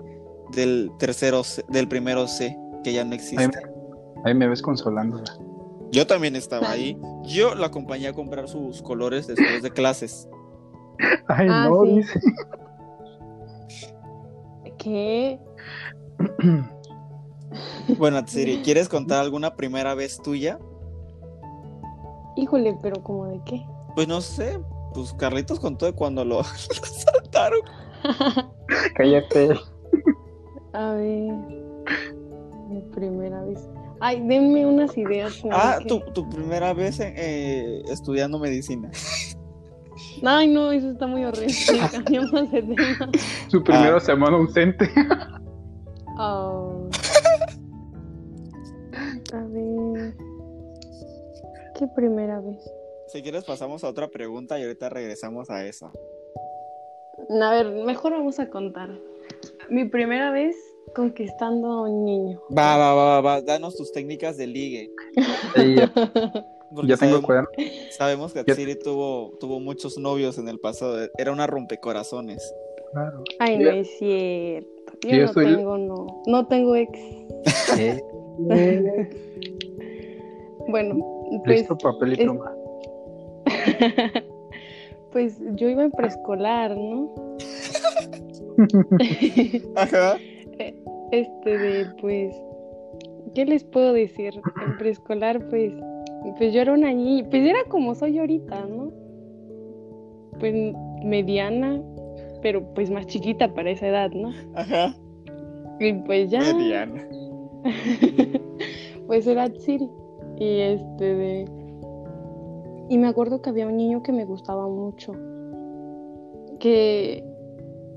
del tercero del primero C, que ya no existe. Ahí me, ves consolándola. Yo también estaba ahí. Yo la acompañé a comprar sus colores después de clases. Ay, ah, no, dice. ¿Qué? Bueno, Tsiri, ¿quieres [laughs] contar alguna primera vez tuya? Híjole, pero ¿como de qué? Pues no sé, pues Carlitos contó de cuando lo, [laughs] saltaron. [laughs] Cállate. A ver, mi primera vez. Ay, denme unas ideas. Ah, tu, tu, primera vez eh, estudiando medicina. Ay, no, eso está muy horrible. [laughs] Cambiamos de tema. Su primera ah. semana ausente. Oh. A ver. ¿Qué primera vez? Si quieres pasamos a otra pregunta y ahorita regresamos a eso. A ver, mejor vamos a contar. Mi primera vez conquistando a un niño. Va, va, va, va, danos tus técnicas de ligue. [laughs] ya tengo cuidado. [laughs] Sabemos que Atsiri tuvo, tuvo muchos novios en el pasado. Era una rompecorazones. Claro. Ay, no es cierto. Yo, no tengo, no. No tengo ex. ¿Eh? [laughs] bueno, pues. Listo, papel y pluma. pues yo iba en preescolar, ¿no? [laughs] Ajá. Este de, pues, ¿qué les puedo decir? En preescolar, pues, pues yo era una niña, pues era como soy ahorita, ¿no? Pues mediana, pero pues más chiquita para esa edad, ¿no? Ajá. Y pues ya. Mediana. [laughs] pues era Tsiri. Y este de. Y me acuerdo que había un niño que me gustaba mucho. Que.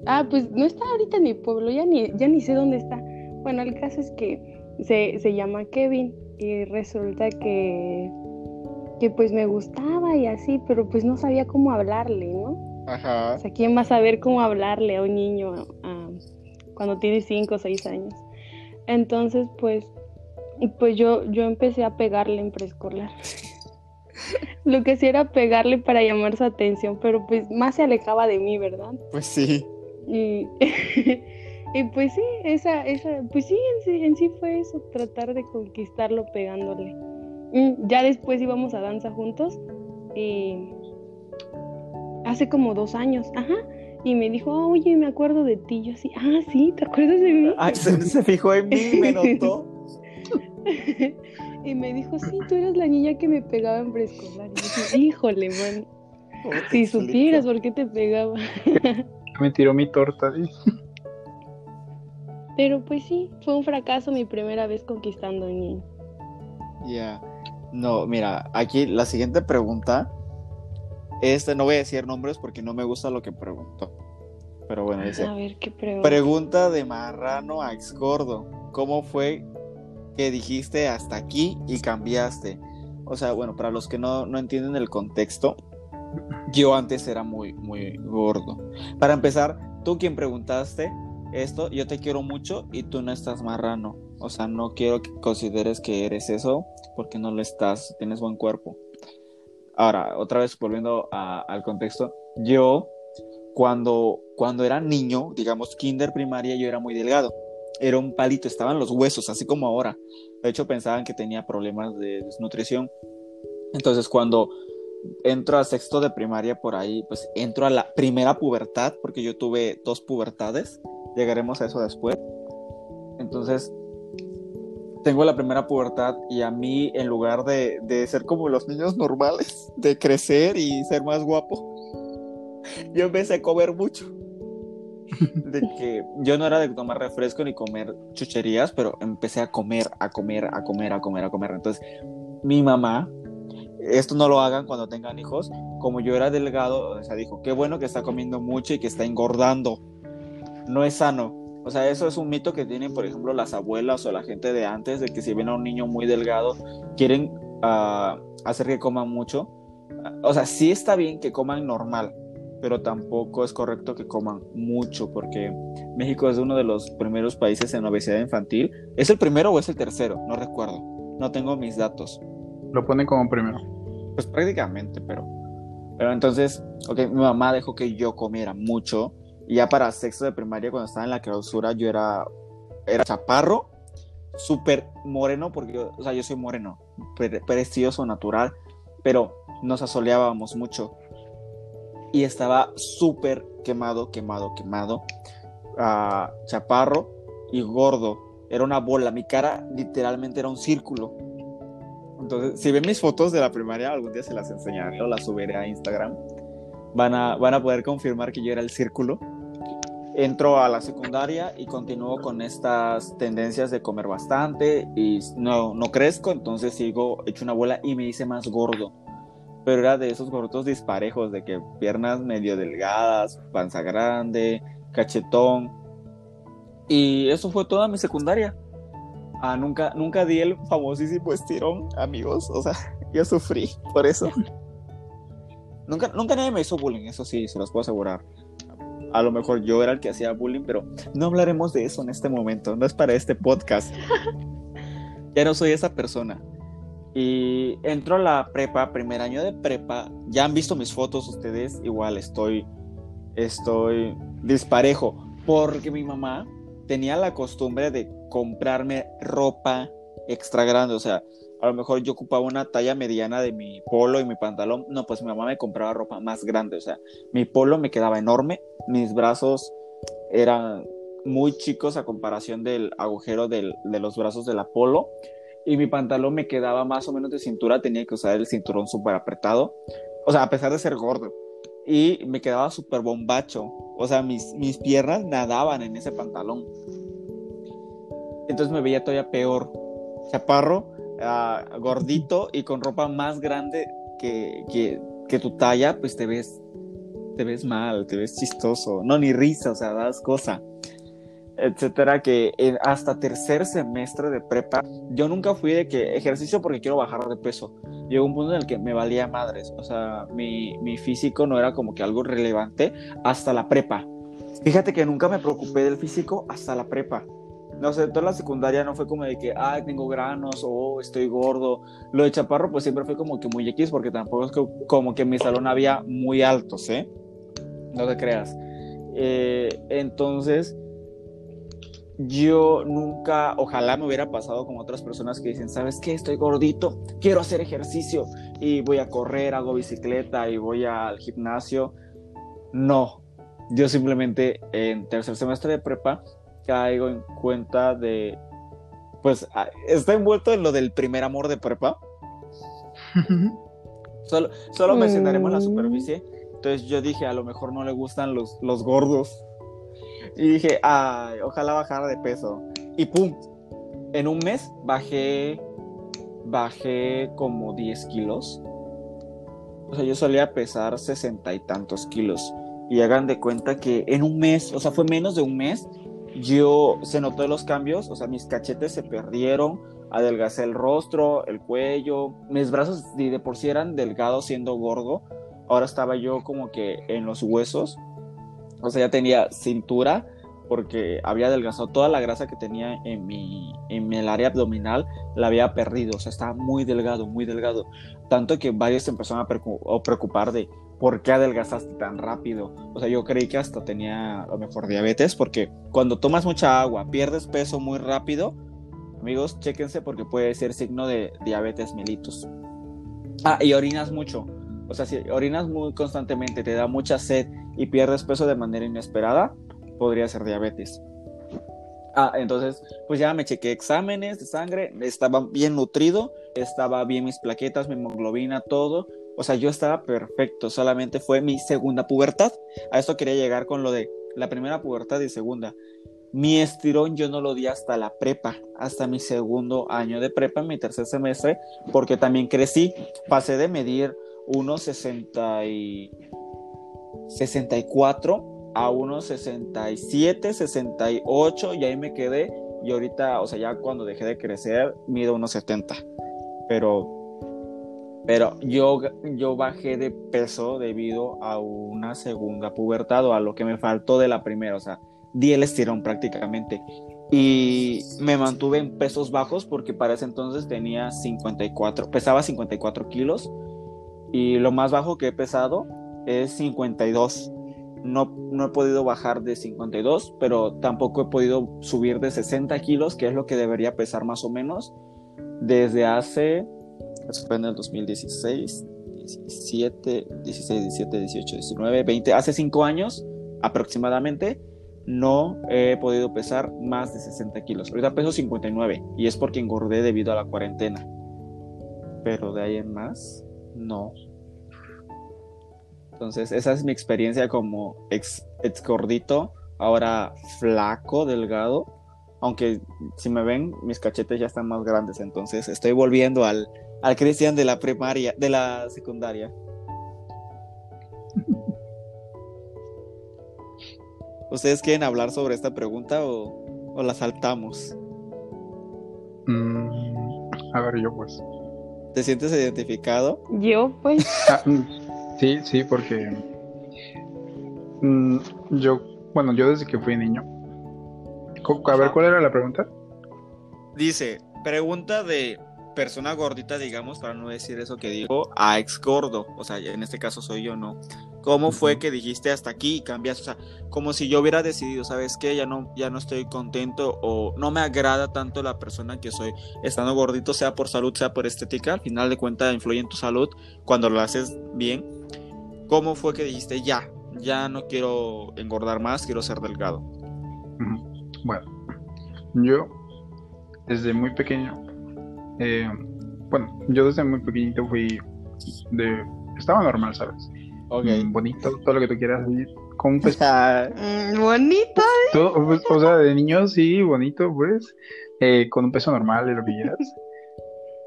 Ah, pues no está ahorita en mi pueblo, ya ni, ya ni sé dónde está. Bueno, el caso es que se, se llama Kevin y resulta que, que pues me gustaba y así, pero pues no sabía cómo hablarle, ¿no? Ajá. O sea, ¿quién va a saber cómo hablarle a un niño cuando tiene 5 o 6 años? Entonces, pues, pues yo, yo empecé a pegarle en preescolar. [laughs] Lo que hacía era pegarle para llamar su atención, pero pues más se alejaba de mí, ¿verdad? Pues sí. Y, [laughs] y pues sí, esa, esa, pues sí en, sí, en sí fue eso, tratar de conquistarlo pegándole. ya después íbamos a danza juntos y hace como dos años, ajá. Y me dijo, oye, me acuerdo de ti. Yo así, ah, sí, ¿te acuerdas de mí? Ah, [laughs] se, fijó en mí, me notó. [laughs] Y me dijo, sí, tú eres la niña que me pegaba en preescolar. Y dije, híjole, man. [laughs] Si supieras por qué te pegaba. me tiró mi torta. Pero pues sí, fue un fracaso mi primera vez conquistando a un niño. Ya. No, mira, aquí la siguiente pregunta. Este no voy a decir nombres porque no me gusta lo que preguntó. Pero bueno, dice. A ver, ¿qué pregunta? Pregunta de marrano a ex gordo. ¿Cómo fue que dijiste hasta aquí y cambiaste? O sea, bueno, para los que no, no entienden el contexto, yo antes era muy, muy gordo. Para empezar, tú quien preguntaste esto, yo te quiero mucho y tú no estás marrano. O sea, no quiero que consideres que eres eso porque no lo estás, tienes buen cuerpo. Ahora, otra vez volviendo al contexto, yo cuando, cuando era niño, digamos kinder primaria, yo era muy delgado. Era un palito, estaban los huesos, así como ahora. De hecho, pensaban que tenía problemas de desnutrición. Entonces, cuando entro a sexto de primaria por ahí, pues entro a la primera pubertad, porque yo tuve dos pubertades, llegaremos a eso después. Entonces, tengo la primera pubertad y a mí, en lugar de, de ser como los niños normales, de crecer y ser más guapo, [laughs] yo empecé a comer mucho. De [laughs] que yo no era de tomar refresco ni comer chucherías, pero empecé a comer, a comer, a comer, a comer, a comer. Entonces, mi mamá esto no lo hagan cuando tengan hijos. Como yo era delgado, o sea, dijo, qué bueno que está comiendo mucho y que está engordando. No es sano. O sea, eso es un mito que tienen, por ejemplo, las abuelas o la gente de antes, de que si ven a un niño muy delgado, quieren ah, hacer que coman mucho. O sea, sí está bien que coman normal, pero tampoco es correcto que coman mucho, porque México es uno de los primeros países en obesidad infantil. ¿Es el primero o es el tercero? No recuerdo. No tengo mis datos. Lo pone como primero. Pues prácticamente, pero. Pero entonces, ok, mi mamá dejó que yo comiera mucho. Y ya para sexto de primaria, cuando estaba en la clausura, yo era, era chaparro, súper moreno, porque yo, o sea, yo soy moreno, precioso, natural, pero nos asoleábamos mucho. Y estaba súper quemado, quemado, quemado. Uh, chaparro y gordo. Era una bola. Mi cara literalmente era un círculo. Entonces, si ven mis fotos de la primaria, algún día se las enseñaré o las subiré a Instagram. Van a, van a poder confirmar que yo era el círculo. Entro a la secundaria y continúo con estas tendencias de comer bastante y no, no crezco, entonces sigo hecho una bola y me hice más gordo. Pero era de esos gordos disparejos, de que piernas medio delgadas, panza grande, cachetón. Y eso fue toda mi secundaria. Ah, nunca, nunca di el famosísimo estirón, amigos. O sea, [laughs] yo sufrí por eso. [laughs] nunca, nunca nadie me hizo bullying, eso sí, se los puedo asegurar. A lo mejor yo era el que hacía bullying, pero no hablaremos de eso en este momento. No es para este podcast. [laughs] ya no soy esa persona. Y entro a la prepa, primer año de prepa. Ya han visto mis fotos ustedes. Igual estoy, estoy disparejo. Porque mi mamá tenía la costumbre de comprarme ropa extra grande, o sea, a lo mejor yo ocupaba una talla mediana de mi polo y mi pantalón, no, pues mi mamá me compraba ropa más grande, o sea, mi polo me quedaba enorme, mis brazos eran muy chicos a comparación del agujero de los brazos de la polo y mi pantalón me quedaba más o menos de cintura, tenía que usar el cinturón súper apretado, o sea, a pesar de ser gordo, y me quedaba súper bombacho, o sea, mis, mis piernas nadaban en ese pantalón. Entonces me veía todavía peor. Chaparro, ah, gordito y con ropa más grande que, que, tu talla, pues te ves, te ves mal, te ves chistoso. No, ni risa, o sea, das cosa. Etcétera, que hasta tercer semestre de prepa, yo nunca fui de que ejercicio porque quiero bajar de peso. Llegó un punto en el que me valía madres. O sea, mi, mi físico no era como que algo relevante hasta la prepa. Fíjate que nunca me preocupé del físico hasta la prepa. No sé, toda la secundaria no fue como de que, ay, tengo granos o estoy gordo. Lo de chaparro, pues siempre fue como que muy X, porque tampoco es como que en mi salón había muy altos, ¿eh? No te creas. Eh, entonces, yo nunca, ojalá me hubiera pasado como otras personas que dicen, ¿sabes qué? Estoy gordito, quiero hacer ejercicio y voy a correr, hago bicicleta y voy al gimnasio. No, yo simplemente en tercer semestre de prepa caigo en cuenta de pues ah, está envuelto en lo del primer amor de prepa. [laughs] Solo, solo mencionaremos la Mm. superficie. Entonces yo dije, a lo mejor no le gustan los, los gordos. Y dije, ay, ojalá bajara de peso. Y pum, en un mes bajé, bajé como 10 kilos. O sea, yo solía pesar sesenta y tantos kilos. Y hagan de cuenta que en un mes, o sea, fue menos de un mes, yo se notó los cambios, o sea, mis cachetes se perdieron, adelgacé el rostro, el cuello, mis brazos de, por sí eran delgados siendo gordo, ahora estaba yo como que en los huesos, o sea, ya tenía cintura porque había adelgazado toda la grasa que tenía en mi, en el área abdominal, la había perdido, o sea, estaba muy delgado, muy delgado, tanto que varios se empezaron a preocupar de por qué adelgazaste tan rápido, o sea, yo creí que hasta tenía a lo mejor diabetes, porque cuando tomas mucha agua, pierdes peso muy rápido, amigos, chéquense porque puede ser signo de diabetes mellitus. Ah, y orinas mucho. O sea, si orinas muy constantemente, te da mucha sed y pierdes peso de manera inesperada, podría ser diabetes. Ah, entonces, pues ya me chequé exámenes de sangre, estaba bien nutrido, estaba bien mis plaquetas, mi hemoglobina, todo. O sea, yo estaba perfecto, solamente fue mi segunda pubertad. A esto quería llegar con lo de la primera pubertad y segunda. Mi estirón yo no lo di hasta la prepa, hasta mi segundo año de prepa, mi tercer semestre, porque también crecí. Pasé de medir unos 60 y 64 a unos 67, 68 y ahí me quedé. Y ahorita, o sea, ya cuando dejé de crecer, mido unos 70. Pero pero yo, yo bajé de peso debido a una segunda pubertad o a lo que me faltó de la primera, o sea, di el estirón prácticamente. Y me mantuve en pesos bajos porque para ese entonces tenía 54, pesaba 54 kilos y lo más bajo que he pesado es 52. No, no he podido bajar de 52, pero tampoco he podido subir de 60 kilos, que es lo que debería pesar más o menos, desde hace eso fue en el 2016, 17, 16, 17, 18, 19, 20, hace 5 años aproximadamente, no he podido pesar más de 60 kilos. Ahorita peso 59 y es porque engordé debido a la cuarentena. Pero de ahí en más, no. Entonces, esa es mi experiencia como ex, ex gordito, ahora flaco, delgado. Aunque si me ven, mis cachetes ya están más grandes, entonces estoy volviendo al, al Cristian de la primaria, de la secundaria. [laughs] ¿Ustedes quieren hablar sobre esta pregunta o, o la saltamos? Mm, a ver, yo pues. ¿Te sientes identificado? Yo, pues, Ah, mm, sí, sí, porque mm, yo, bueno, yo desde que fui niño. A ver, ¿cuál era la pregunta? Dice, pregunta de persona gordita, digamos, para no decir eso que digo, a ex gordo. O sea, en este caso soy yo, ¿no? ¿Cómo fue que dijiste hasta aquí y cambiaste? O sea, como si yo hubiera decidido, ¿sabes qué? Ya no, ya no estoy contento o no me agrada tanto la persona que soy estando gordito, sea por salud, sea por estética. Al final de cuentas, influye en tu salud cuando lo haces bien. ¿Cómo fue que dijiste, ya, ya no quiero engordar más, quiero ser delgado? Bueno, yo desde muy pequeño, eh, bueno, yo desde muy pequeñito fui de, estaba normal, ¿sabes? Ok. Mm, Bonito, todo lo que tú quieras, y con un [laughs] pes- mm, bonito. todo, pues, o sea, de niño sí, bonito, pues, eh, con un peso normal y lo que quieras. [laughs]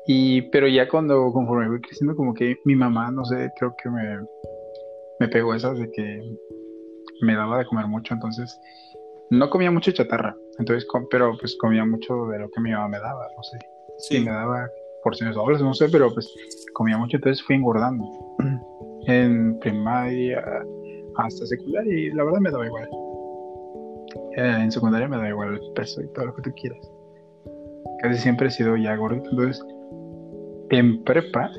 Y, pero ya cuando, conforme fui creciendo, como que mi mamá, no sé, creo que me, me pegó esas de que me daba de comer mucho, entonces no comía mucho chatarra, entonces, pero pues comía mucho de lo que mi mamá me daba, no sé, Sí. me daba porciones dobles, no sé, pero pues comía mucho, entonces fui engordando [clears throat] en primaria hasta secundaria y la verdad me daba igual. Eh, en secundaria me da igual el peso y todo lo que tú quieras. Casi siempre he sido ya gordito, entonces en prepa,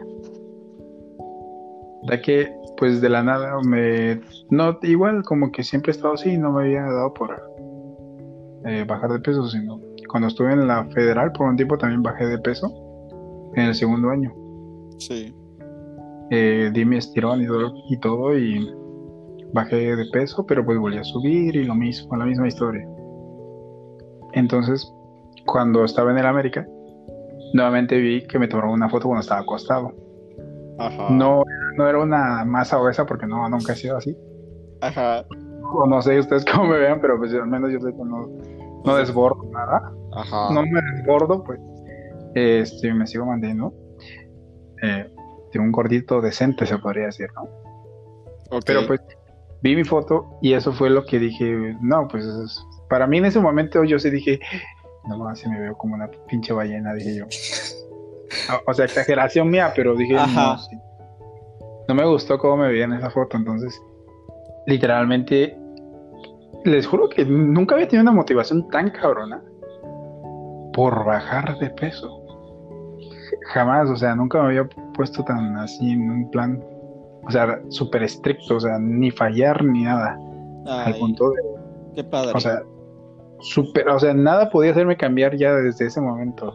ya que pues de la nada me... No, igual como que siempre he estado así, no me había dado por eh, bajar de peso, sino cuando estuve en la federal por un tiempo también bajé de peso en el segundo año. Sí. Eh, di mi estirón y todo, y todo y bajé de peso, pero pues volví a subir y lo mismo, la misma historia. Entonces, cuando estaba en el América, nuevamente vi que me tomaron una foto cuando estaba acostado. Ajá. No, no era una masa obesa porque no, nunca he sido así. Ajá. O no sé ustedes [laughs] cómo me vean, pero pues al menos yo no, no desbordo nada. Ajá. No me desbordo, pues este, me sigo manteniendo. Eh, de un gordito decente, se podría decir, ¿no? Pero pues vi mi foto y eso fue lo que dije, no, pues es- para mí en ese momento yo sí dije, no si me veo como una pinche ballena, dije yo. O- O sea, exageración mía, pero dije, Ajá. no, sí. No me gustó cómo me veía en esa foto, entonces, literalmente, les juro que nunca había tenido una motivación tan cabrona por bajar de peso. Jamás, o sea, nunca me había puesto tan así en un plan, o sea, súper estricto, o sea, ni fallar ni nada. Al punto de, qué padre. o sea, súper, o sea, nada podía hacerme cambiar ya desde ese momento.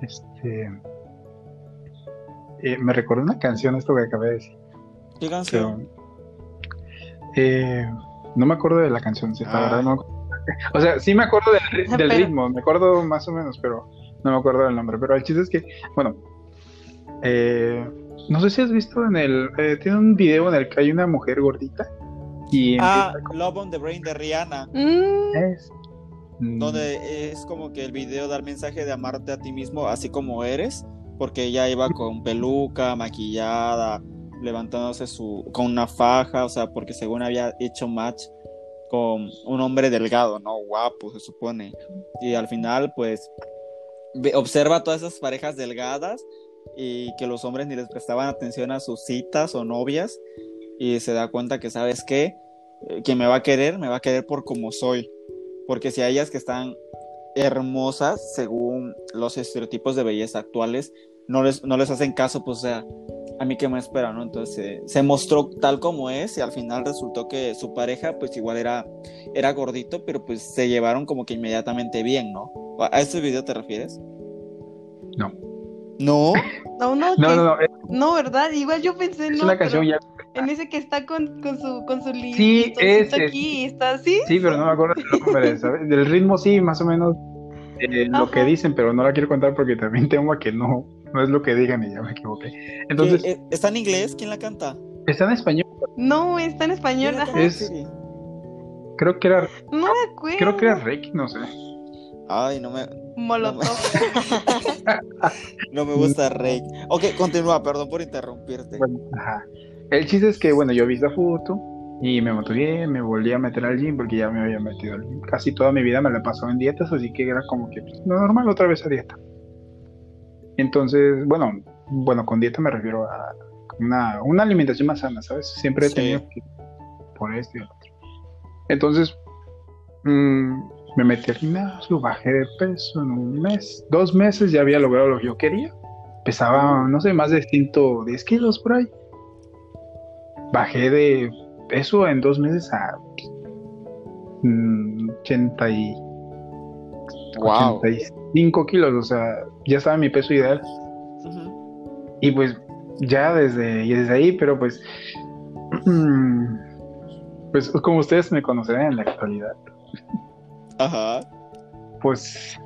Este, eh, me recordó una canción esto que acabé de decir, ¿Qué canción? pero eh, no me acuerdo de la canción, sí, la Ah. verdad no. O sea, sí me acuerdo del, ri- del Pero- ritmo, me acuerdo más o menos, pero no me acuerdo del nombre. Pero el chiste es que, bueno, eh, no sé si has visto en el, eh, tiene un video en el que hay una mujer gordita y Ah, con- Love on the Brain de Rihanna. Mm, es- mm, Donde es como que el video da el mensaje de amarte a ti mismo así como eres, porque ella iba con peluca, maquillada, levantándose su con una faja, o sea, porque según había hecho match con un hombre delgado, ¿no? Guapo, se supone. Y al final, pues, observa todas esas parejas delgadas y que los hombres ni les prestaban atención a sus citas o novias y se da cuenta que, ¿sabes qué? Eh, Quien me va a querer, me va a querer por como soy. Porque si a ellas que están hermosas, según los estereotipos de belleza actuales, no les, no les hacen caso, pues, o sea, a mí que me espera, ¿no? Entonces eh, se mostró tal como es y al final resultó que su pareja, pues, igual era, era gordito, pero pues se llevaron como que inmediatamente bien, ¿no? ¿A este video te refieres? No. ¿No? [laughs] no, no, No, que- no, no, es, no, ¿verdad? Igual yo pensé, es no, una canción pero ya. en ese que está con, con su, con su Sí, listoncito ese. aquí, está así. Sí, pero no me acuerdo del nombre, ¿sabes? Del ritmo sí, más o menos eh, lo que dicen, pero no la quiero contar porque también temo a que no, no es lo que digan y ya me equivoqué. Entonces, ¿Qué- eh, ¿Está en inglés? ¿Quién la canta? está en español, No, está en español. ¿Quién la Es- creo que era, No me acuerdo. creo que era Rick, no sé. Ay, no me, Molotov. no me [laughs] gusta Rey. Ok, continúa, perdón por interrumpirte. Bueno, ajá. El chiste es que, bueno, yo vi esa foto y me motivé, me volví a meter al gym porque ya me había metido al gym. Casi toda mi vida me la pasó en dietas, así que era como que pues, lo normal otra vez a dieta. Entonces, bueno, bueno, con dieta me refiero a una, una alimentación más sana, ¿sabes? Siempre he Sí. tenido que por esto y lo otro. Entonces, mm, me metí al gimnasio, bajé de peso en un mes, dos meses ya había logrado lo que yo quería. Pesaba, no sé, más de 110 kilos por ahí. Bajé de peso en dos meses a mm, 80 y, wow. 85 kilos, o sea, ya estaba mi peso ideal. Y pues ya desde, desde ahí, pero pues, [clears throat] pues como ustedes me conocerán en la actualidad, Ajá. pues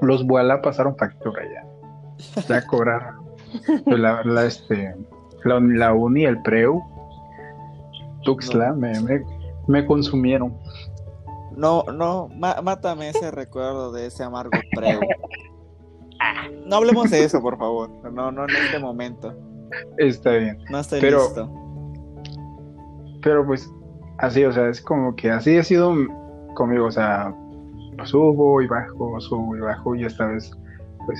los Boala pasaron factura ya. Ya cobraron. [laughs] Pues la, la, este, la, la uni, el preu, Tuxtla, me, me, me consumieron. No, no, má- mátame ese recuerdo de ese amargo preu. No hablemos de eso, por favor. No, no en este momento. Está bien. No estoy Pero- listo. Pero pues así, o sea, es como que así ha sido conmigo, o sea, subo y bajo, subo y bajo y esta vez pues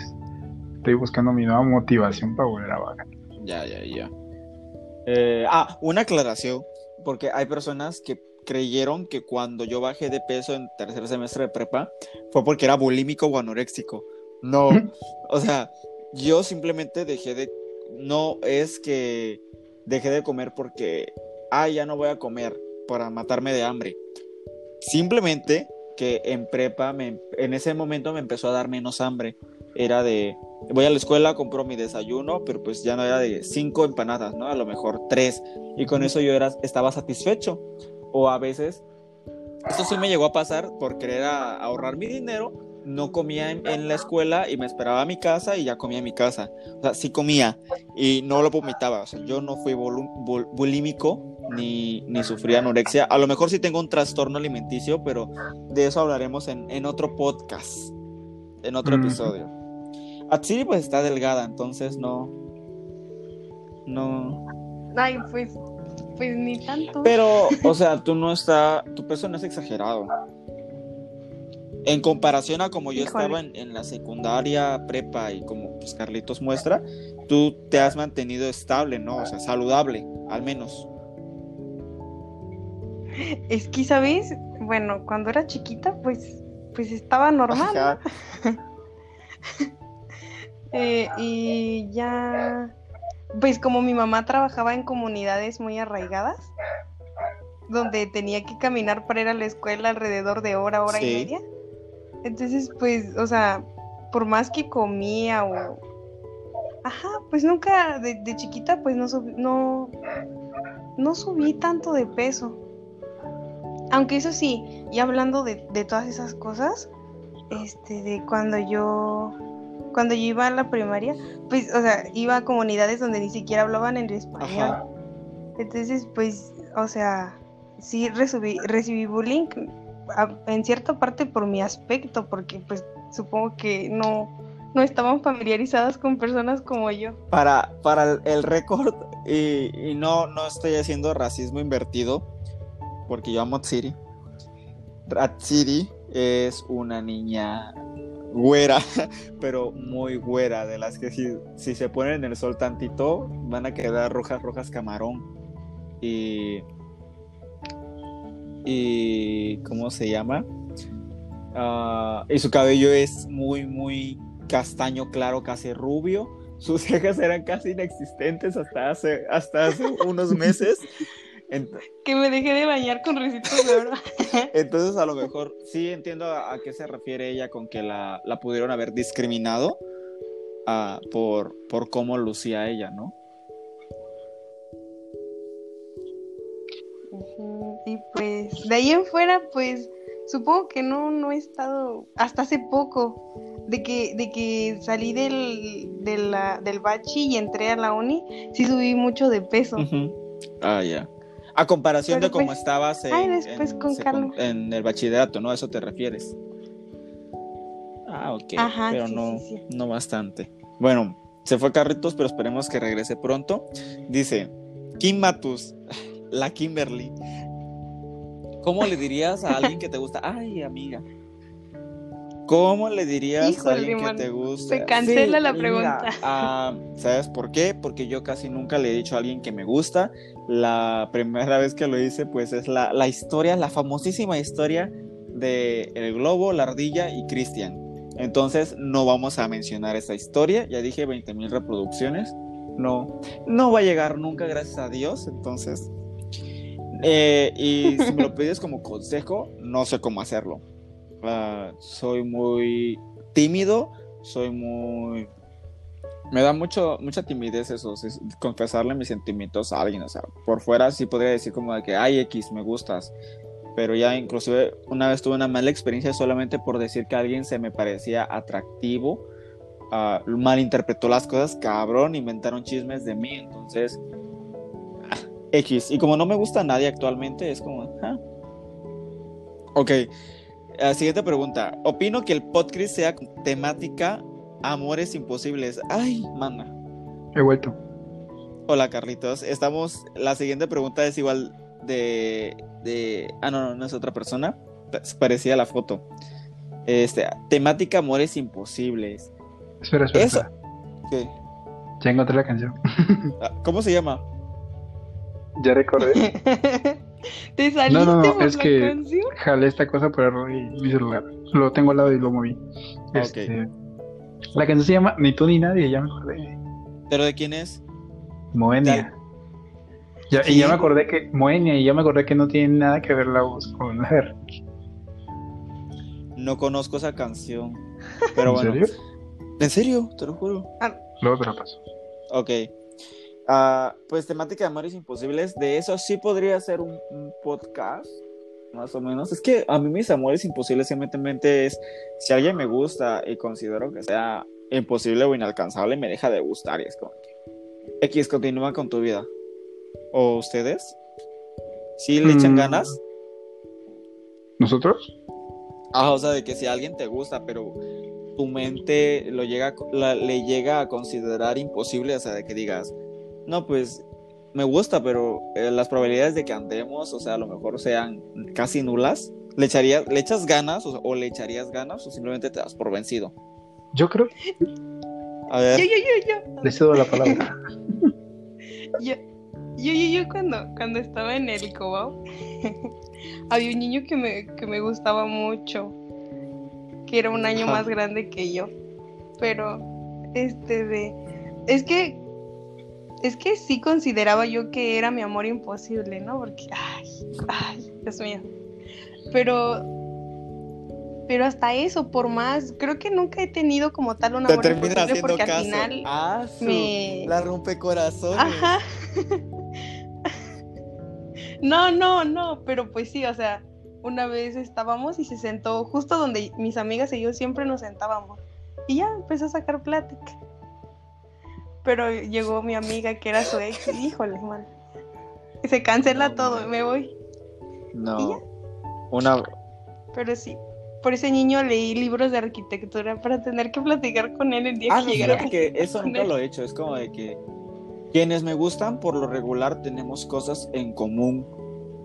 estoy buscando mi nueva motivación para volver a bajar. Ya, ya, ya. Eh, ah, una aclaración, porque hay personas que creyeron que cuando yo bajé de peso en tercer semestre de prepa fue porque era bulímico o anoréxico. No, o sea, yo simplemente dejé de, no es que dejé de comer porque, ah, ya no voy a comer para matarme de hambre. Simplemente que en prepa, me- en ese momento me empezó a dar menos hambre. Era de, voy a la escuela, compro mi desayuno, pero pues ya no era de cinco empanadas, ¿no? A lo mejor tres. Y con eso yo era, estaba satisfecho. O a veces, esto sí me llegó a pasar por querer a- ahorrar mi dinero, no comía en, en la escuela y me esperaba a mi casa y ya comía en mi casa. O sea, sí comía y no lo vomitaba. O sea, yo no fui bul- bulímico ni, ni sufrí anorexia. A lo mejor sí tengo un trastorno alimenticio, pero de eso hablaremos en, en otro podcast, en otro Ujú. episodio. Atsiri pues está delgada, entonces no... No... Ay, pues, pues ni tanto. Pero, o sea, tú no está, tu peso no es exagerado. En comparación a como yo Híjole. estaba en, en la secundaria, prepa y como pues Carlitos muestra, tú te has mantenido estable, ¿no? O sea, saludable, al menos. Es que, ¿sabes? Bueno, cuando era chiquita, pues, pues estaba normal. [laughs] Eh, y ya, pues como mi mamá trabajaba en comunidades muy arraigadas, donde tenía que caminar para ir a la escuela alrededor de hora, hora Sí. y media. Entonces, pues, o sea, por más que comía o... Ajá, pues nunca, de, de chiquita, pues no, subí- no, no subí tanto de peso. Aunque eso sí, y hablando de, de todas esas cosas, este, de cuando yo, cuando yo iba a la primaria, pues, o sea, iba a comunidades donde ni siquiera hablaban en español. Ajá. Entonces, pues, o sea, sí recibí, recibí bullying a- en cierta parte por mi aspecto, porque pues supongo que no, no estaban familiarizadas con personas como yo. Para, para el, récord, y, y no, no estoy haciendo racismo invertido, porque yo amo a Tsiri. Tsiri es una niña güera, [laughs] pero muy güera, de las que si, si se ponen en el sol tantito, van a quedar rojas, rojas camarón. Y. Y. ¿Cómo se llama? Ah, y su cabello es muy, muy castaño claro, casi rubio. [laughs] Sus cejas eran casi inexistentes hasta hace, hasta hace unos meses. [laughs] Que me dejé de bañar con recitos de oro. [laughs] entonces, a lo mejor sí entiendo a, a qué se refiere ella con que la, la pudieron haber discriminado ah, por, por cómo lucía ella, ¿no? Y pues de ahí en fuera, pues supongo que no, no he estado hasta hace poco. De que, de que salí del, de la- del bachi y entré a la uni, sí subí mucho de peso. Ah, ya. A comparación Pero de cómo pues, estabas en, ay, después en con secun- calma. en el bachillerato, ¿no? A eso te refieres. Ah, ok. Ajá, pero sí, no, sí, sí. no bastante. Bueno, se fue Carritos, pero esperemos que regrese pronto. Dice, Kim Matus, [laughs] la Kimberly. ¿Cómo le dirías a alguien que te gusta? Ay, amiga. ¿Cómo le dirías a alguien que te gusta? se cancela la mira, pregunta. ah, ¿Sabes por qué? Porque yo casi nunca le he dicho a alguien que me gusta. La primera vez que lo hice, pues es la, la historia, la famosísima historia de El Globo, la Ardilla y Cristian. Entonces no vamos a mencionar esa historia. Ya dije 20 mil reproducciones. No, no va a llegar nunca, gracias a Dios. Entonces, eh, y si me lo [laughs] pides como consejo, no sé cómo hacerlo. Ah, soy muy tímido, soy muy... Me da mucho, mucha timidez eso, es- confesarle mis sentimientos a alguien. O sea, por fuera sí podría decir como de que, ay, X, me gustas. Pero ya inclusive una vez tuve una mala experiencia solamente por decir que alguien se me parecía atractivo. ah, malinterpretó las cosas, cabrón, inventaron chismes de mí. Entonces, ah, X. Y como no me gusta nadie actualmente, es como, ah. Ok. Ah, siguiente pregunta. Opino que el podcast sea temática amores imposibles. Ay, mana. He vuelto. Hola, Carlitos. Estamos. La siguiente pregunta es igual de. de... Ah, no, no, no es otra persona. Parecía la foto. Este, temática amores imposibles. Espera, espera. Eso. espera. ¿Qué? Ya encontré la canción. [laughs] Ah, ¿Cómo se llama? Ya recordé. [laughs] ¿Te saliste No, no, no, por es la que- canción? Jalé esta cosa por error y mi celular. Lo tengo al lado y lo moví. Ah, Este, La canción se llama Ni tú ni nadie, ya me acordé. ¿Pero de quién es? Moenia. Ya, Sí. Y ya me acordé que Moenia, y ya me acordé que no tiene nada que ver la voz con la de No conozco esa canción. [laughs] Pero ¿En bueno. serio? ¿En serio? Te lo juro. Luego te la paso. Ok. Ah, pues temática de amores imposibles. De eso sí podría ser un, un podcast. más o menos. Es que a mí mis amores imposibles simplemente es si alguien me gusta y considero que sea imposible o inalcanzable, me deja de gustar y es como que X continúa con tu vida. ¿O ustedes? ¿Sí le echan Mm. ganas? ¿Nosotros? Ah, o sea, de que si alguien te gusta, pero tu mente lo llega, la- le llega a considerar imposible, o sea, de que digas, no, pues me gusta, pero eh, las probabilidades de que andemos, o sea, a lo mejor sean casi nulas. ¿Le, echarías, ¿le echas ganas o, o le echarías ganas o simplemente te das por vencido? Yo creo A ver, Yo, yo, yo, yo. le cedo la palabra. [laughs] Yo, yo, yo, yo cuando, cuando estaba en el Cobao, [laughs] había un niño que me, que me gustaba mucho, que era un año más grande que yo. Pero, este de. Es que. Es que sí consideraba yo que era mi amor imposible, ¿no? Porque, ay, ay, Dios mío. Pero. Pero hasta eso, por más, creo que nunca he tenido como tal un amor imposible haciendo porque caso. al final ah, su- me- la rompecorazones. Ajá. No, no, no, pero pues sí, o sea, una vez estábamos y se sentó justo donde mis amigas y yo siempre nos sentábamos. Y ya empezó a sacar plática. Pero llegó mi amiga que era su ex y híjole, man. Se cancela No, todo, man. me voy. ¿Y No. Una, Pero sí, por ese niño leí libros de arquitectura para tener que platicar con él el día Ah, que no, llegara. que [laughs] eso nunca él. lo he hecho. Es como de que quienes me gustan, por lo regular, tenemos cosas en común.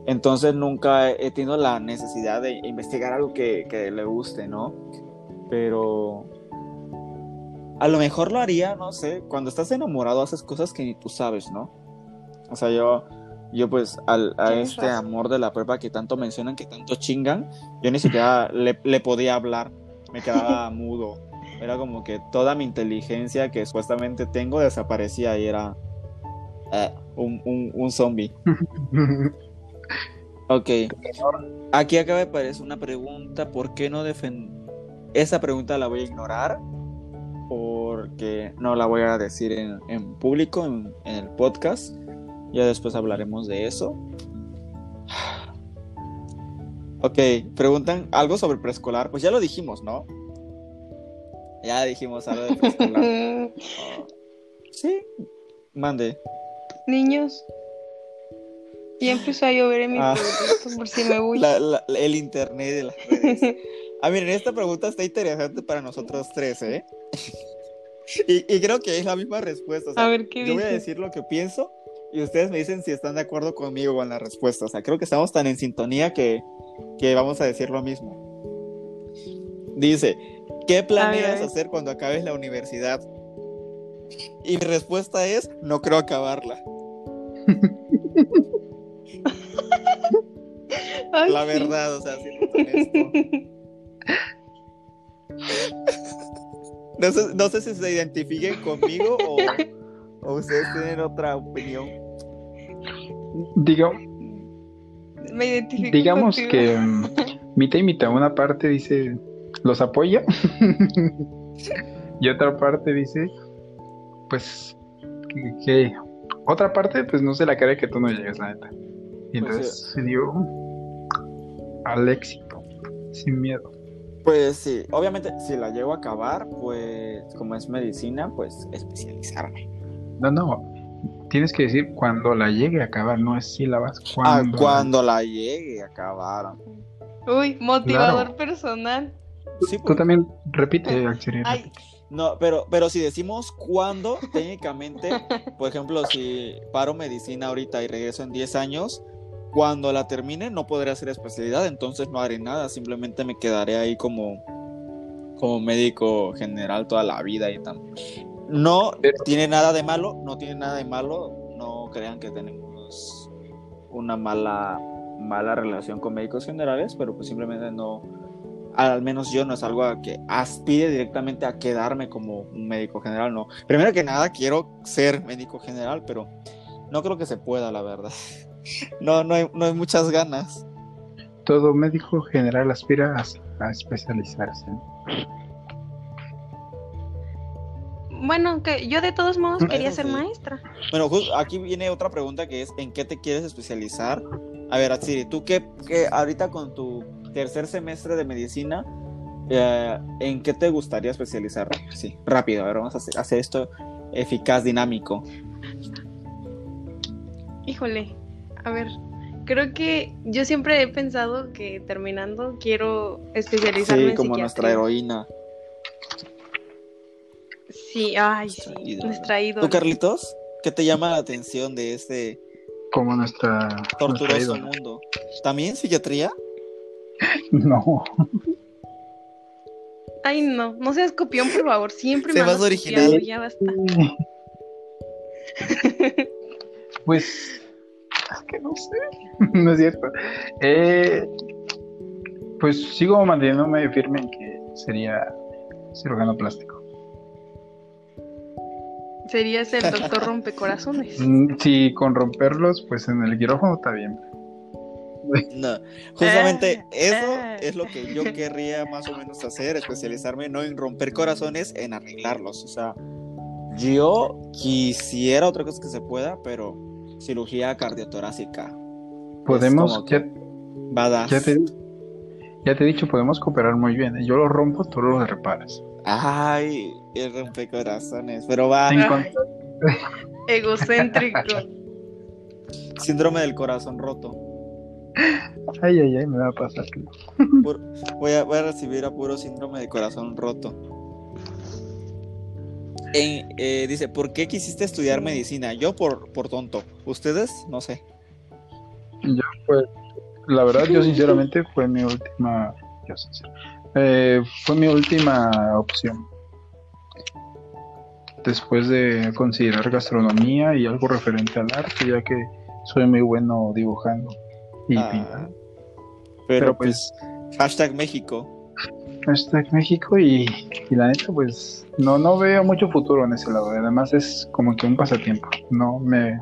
Entonces nunca he tenido la necesidad de investigar algo que, que le guste, ¿no? Pero a lo mejor lo haría, no sé, cuando estás enamorado haces cosas que ni tú sabes, ¿no? O sea, yo, yo pues al, a este razón. amor de la prepa que tanto mencionan, que tanto chingan, yo ni siquiera le, le podía hablar, me quedaba [laughs] mudo. Era como que toda mi inteligencia que supuestamente tengo desaparecía y era eh, un, un, un zombie. [laughs] Ok. Aquí acaba de aparecer una pregunta. ¿Por qué no defender? Esa pregunta la voy a ignorar. Porque no la voy a decir en, en público, en, en el podcast. Ya después hablaremos de eso. [sighs] Ok, preguntan algo sobre preescolar. Pues ya lo dijimos, ¿no? Ya dijimos algo de preescolar. [laughs] Oh, Sí, mande. Niños. Y empezó a llover en mi Ah. por si me [laughs] voy. La- la- el internet de las redes. [laughs] Ah, miren, esta pregunta está interesante para nosotros tres, ¿eh? [laughs] Y, y creo que es la misma respuesta. o sea, A ver qué yo voy a decir lo que pienso y ustedes me dicen si están de acuerdo conmigo con la respuesta. O sea, creo que estamos tan en sintonía que, que vamos a decir lo mismo. Dice, ¿qué planeas ver. hacer cuando acabes la universidad? Y mi respuesta es, no creo acabarla. [laughs] Ay, La sí. verdad, o sea, siendo honesto. [laughs] No sé, no sé si se identifiquen conmigo o, o ustedes tienen otra opinión. Diga- Me identifico digamos contigo. que mm, mitad y mitad. Una parte dice los apoya [laughs] y otra parte dice pues que, que- otra parte pues no se la cree que tú no llegues la neta. Y Pues, entonces se dio al éxito sin miedo. Pues sí, obviamente si la llego a acabar, pues como es medicina, pues especializarme. No, no. Tienes que decir cuando la llegue a acabar, no es sílabas. Ah, Cuando, cuando la llegue a acabar. Uy, motivador Claro. personal. Sí, Tú pues, también repite, Axel. No, pero, pero si decimos cuándo, técnicamente, [laughs] por ejemplo, si paro medicina ahorita y regreso en 10 años, cuando la termine no podré hacer especialidad, entonces no haré nada, simplemente me quedaré ahí como, como médico general toda la vida y tal. No Pero- tiene nada de malo, no tiene nada de malo, no crean que tenemos una mala, mala relación con médicos generales, pero pues simplemente no, al menos yo no es algo a que aspire directamente a quedarme como un médico general, no. Primero que nada quiero ser médico general, pero no creo que se pueda, la verdad. No, no hay, no hay muchas ganas. Todo médico general aspira a, a especializarse. bueno, que yo de todos modos quería ser maestra. Bueno, jus- aquí viene otra pregunta que es, ¿en qué te quieres especializar? A ver, Atsiri, tú qué, qué ahorita con tu tercer semestre de medicina, eh, ¿en qué te gustaría especializar? Sí, rápido, a ver, vamos a hacer, hacer esto eficaz, dinámico. Híjole, a ver, creo que yo siempre he pensado que terminando quiero especializarme Sí, en como nuestra heroína. Sí, ay, sí, Nuestra ídola. nuestra ídola. ¿Tú, Carlitos? ¿Qué te llama la atención de este Como nuestra. nuestra torturoso ídola. mundo? ¿También psiquiatría? [laughs] No. Ay, no, no seas copión, por favor, siempre Sé me andas original. copiando, ya basta. [laughs] Pues. Es [laughs] que no sé. [laughs] no es cierto. Eh, pues sigo manteniéndome firme en que sería cirujano plástico. Serías el doctor rompecorazones. Mm, Si con romperlos, pues en el quirófano está bien. No, [laughs] justamente Ah, eso ah. es lo que yo querría más o menos hacer, especializarme no en romper corazones, en arreglarlos. O sea, yo quisiera otra cosa que se pueda, pero cirugía cardiotorácica. Podemos, ya, Badass. ya te, ya te he dicho, podemos cooperar muy bien. ¿eh? Yo los rompo, tú los reparas. Ay, el rompecorazones. Pero va, [laughs] Egocéntrico. [laughs] síndrome del corazón roto. Ay, ay, ay, me va a pasar. Pur- voy, a, voy a recibir a puro síndrome de corazón roto. En- eh, dice, ¿por qué quisiste estudiar medicina? Yo por, por tonto. ¿Ustedes? No sé. Yo, pues, la verdad, yo sinceramente [laughs] fue mi última. yo eh, fue mi última opción. Después de considerar gastronomía y algo referente al arte, ya que soy muy bueno dibujando y Ah, pintando. pero, Pero, pues, hashtag México. Hashtag México y, y la neta, pues no, no veo mucho futuro en ese lado. Además, es como que un pasatiempo. No me.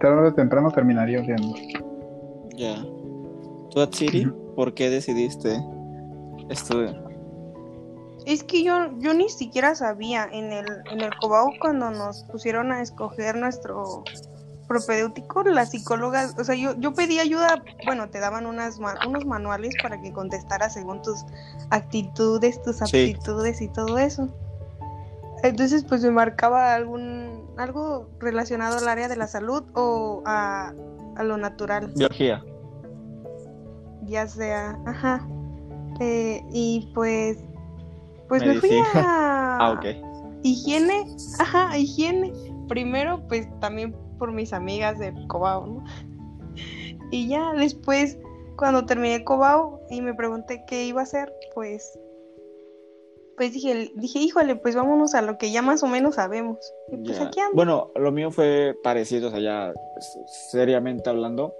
Tarde o temprano terminaría odiando. Ya. ¿Tú, Atsiri, Ujú. por qué decidiste estudiar? Es que yo, yo ni siquiera sabía en el, en el Cobao cuando nos pusieron a escoger nuestro propedéutico, las psicólogas, o sea, yo, yo pedí ayuda, bueno, te daban unas, ma- unos manuales para que contestaras según tus actitudes, tus Sí. aptitudes y todo eso. Entonces, pues me marcaba algún, algo relacionado al área de la salud o a, a lo natural Biología. ya sea, ajá. Eh, y pues, pues me fui a [laughs] Ah, ok. higiene, ajá, higiene. Primero, pues también por mis amigas de Cobao, ¿no? Y ya después, cuando terminé Cobao y me pregunté qué iba a hacer, pues, pues dije, dije, híjole, pues vámonos a lo que ya más o menos sabemos. Y pues Ya. aquí ando. Bueno, lo mío fue parecido, o sea, ya seriamente hablando,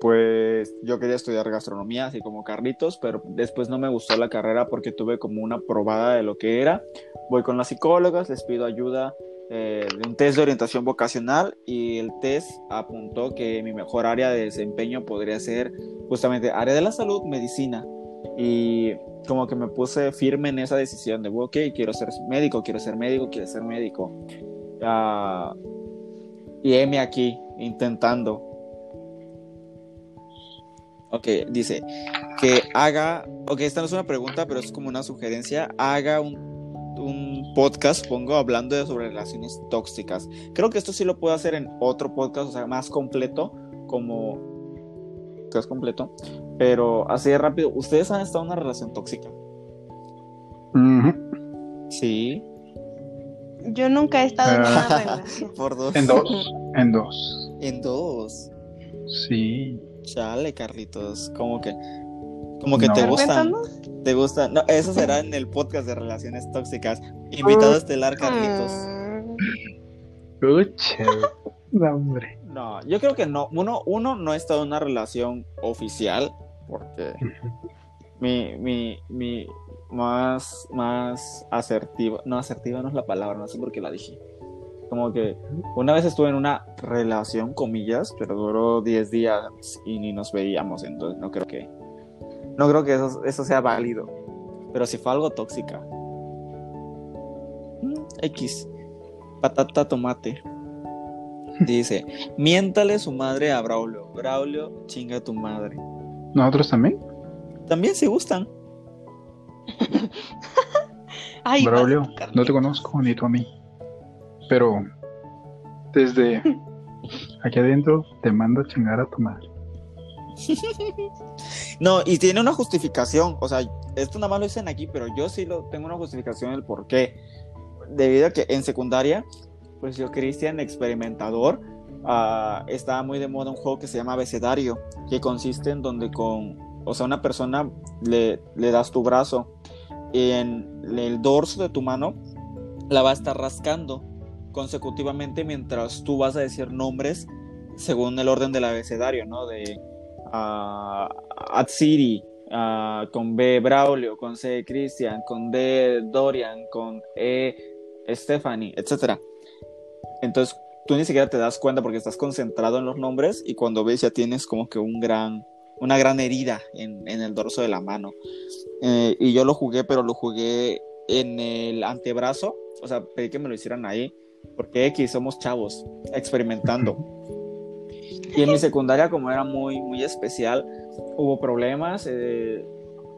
pues yo quería estudiar gastronomía, así como Carlitos, pero después no me gustó la carrera porque tuve como una probada de lo que era. Voy con las psicólogas, les pido ayuda eh, de un test de orientación vocacional y el test apuntó que mi mejor área de desempeño podría ser justamente área de la salud, medicina. Y como que me puse firme en esa decisión de, ok, quiero ser médico, quiero ser médico, quiero ser médico. Ah, y heme aquí, intentando. Ok, dice que haga, ok, esta no es una pregunta, pero es como una sugerencia, haga un, un podcast, supongo, hablando de sobre relaciones tóxicas. Creo que esto sí lo puedo hacer en otro podcast, o sea, más completo, como podcast completo, pero así de rápido, ¿ustedes han estado en una relación tóxica? Sí, Yo nunca he estado en una Ah. relación. [laughs] por dos. En dos. En dos. En dos. Sí. Chale, Carlitos, como que, como que No. te gustan, te gustan. No, eso será en el podcast de relaciones tóxicas. Invitado estelar, Carlitos. Mm. Uche. [laughs] No, hombre. No, yo creo que no. Uno, uno no ha estado en una relación oficial, porque mi, mi, mi más, más asertiva, no asertiva no es la palabra, no sé por qué la dije. Como que una vez estuve en una relación, comillas, pero duró 10 días y ni nos veíamos, entonces no creo que, no creo que eso, eso sea válido. Pero si fue algo tóxica. Mm, X. Patata, tomate. Dice, miéntale su madre a Braulio. Braulio, chinga tu madre. ¿Nosotros también? También si gustan. [laughs] Ay, Braulio, a no te conozco ni tú a mí. Pero desde [laughs] aquí adentro te mando a chingar a tu madre. [laughs] No, y tiene una justificación. O sea, esto nada más lo dicen aquí, pero yo sí lo tengo una justificación del por qué. Debido a que en secundaria, pues yo, Cristian, experimentador, ah, estaba muy de moda un juego que se llama abecedario, que consiste en donde con, o sea, una persona le, le das tu brazo y en el dorso de tu mano la va a estar rascando consecutivamente mientras tú vas a decir nombres según el orden del abecedario, ¿no? De a Atsiri, ah, con B Braulio, con C Cristian, con D Dorian, con E Stephanie, etcétera. Entonces tú ni siquiera te das cuenta porque estás concentrado en los nombres y cuando ves ya tienes como que un gran, una gran herida en, en el dorso de la mano. Eh, y yo lo jugué, pero lo jugué en el antebrazo, o sea, pedí que me lo hicieran ahí, porque X somos chavos, experimentando. Y en mi secundaria, como era muy, muy especial, hubo problemas. eh,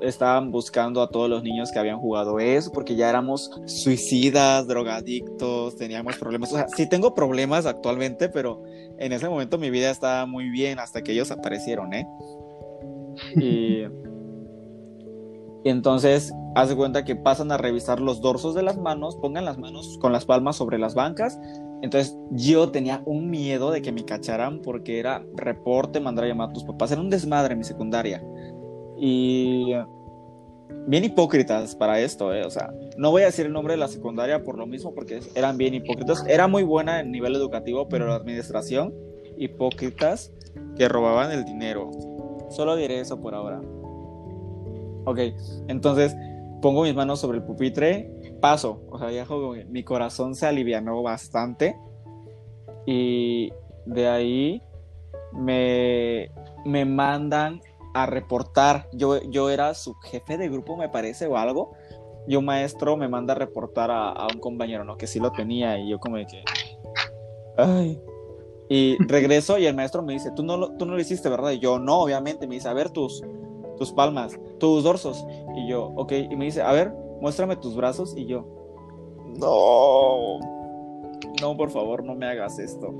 estaban buscando a todos los niños que habían jugado eso, porque ya éramos suicidas, drogadictos, teníamos problemas. O sea, sí tengo problemas actualmente, pero en ese momento mi vida estaba muy bien hasta que ellos aparecieron, ¿eh? Y, entonces, haz de cuenta que pasan a revisar los dorsos de las manos, pongan las manos con las palmas sobre las bancas entonces yo tenía un miedo de que me cacharan porque era reporte, mandar a llamar a tus papás. Era un desmadre en mi secundaria. Y bien hipócritas para esto, ¿eh? O sea, no voy a decir el nombre de la secundaria por lo mismo porque eran bien hipócritas. Era muy buena en nivel educativo, pero la administración, hipócritas que robaban el dinero. Solo diré eso por ahora. Ok, entonces pongo mis manos sobre el pupitre paso, o sea, ya como mi corazón se alivianó bastante y de ahí me, me mandan a reportar, yo, yo era su jefe de grupo me parece o algo, y un maestro me manda a reportar a, a un compañero, ¿no? Que sí lo tenía y yo como que, ay, y regreso y el maestro me dice, tú no lo, tú no lo hiciste, ¿verdad? Y yo, no, obviamente, me dice, a ver tus, tus palmas, tus dorsos, y yo, ok, y me dice, a ver, muéstrame tus brazos. Y yo, no, no, por favor, no me hagas esto.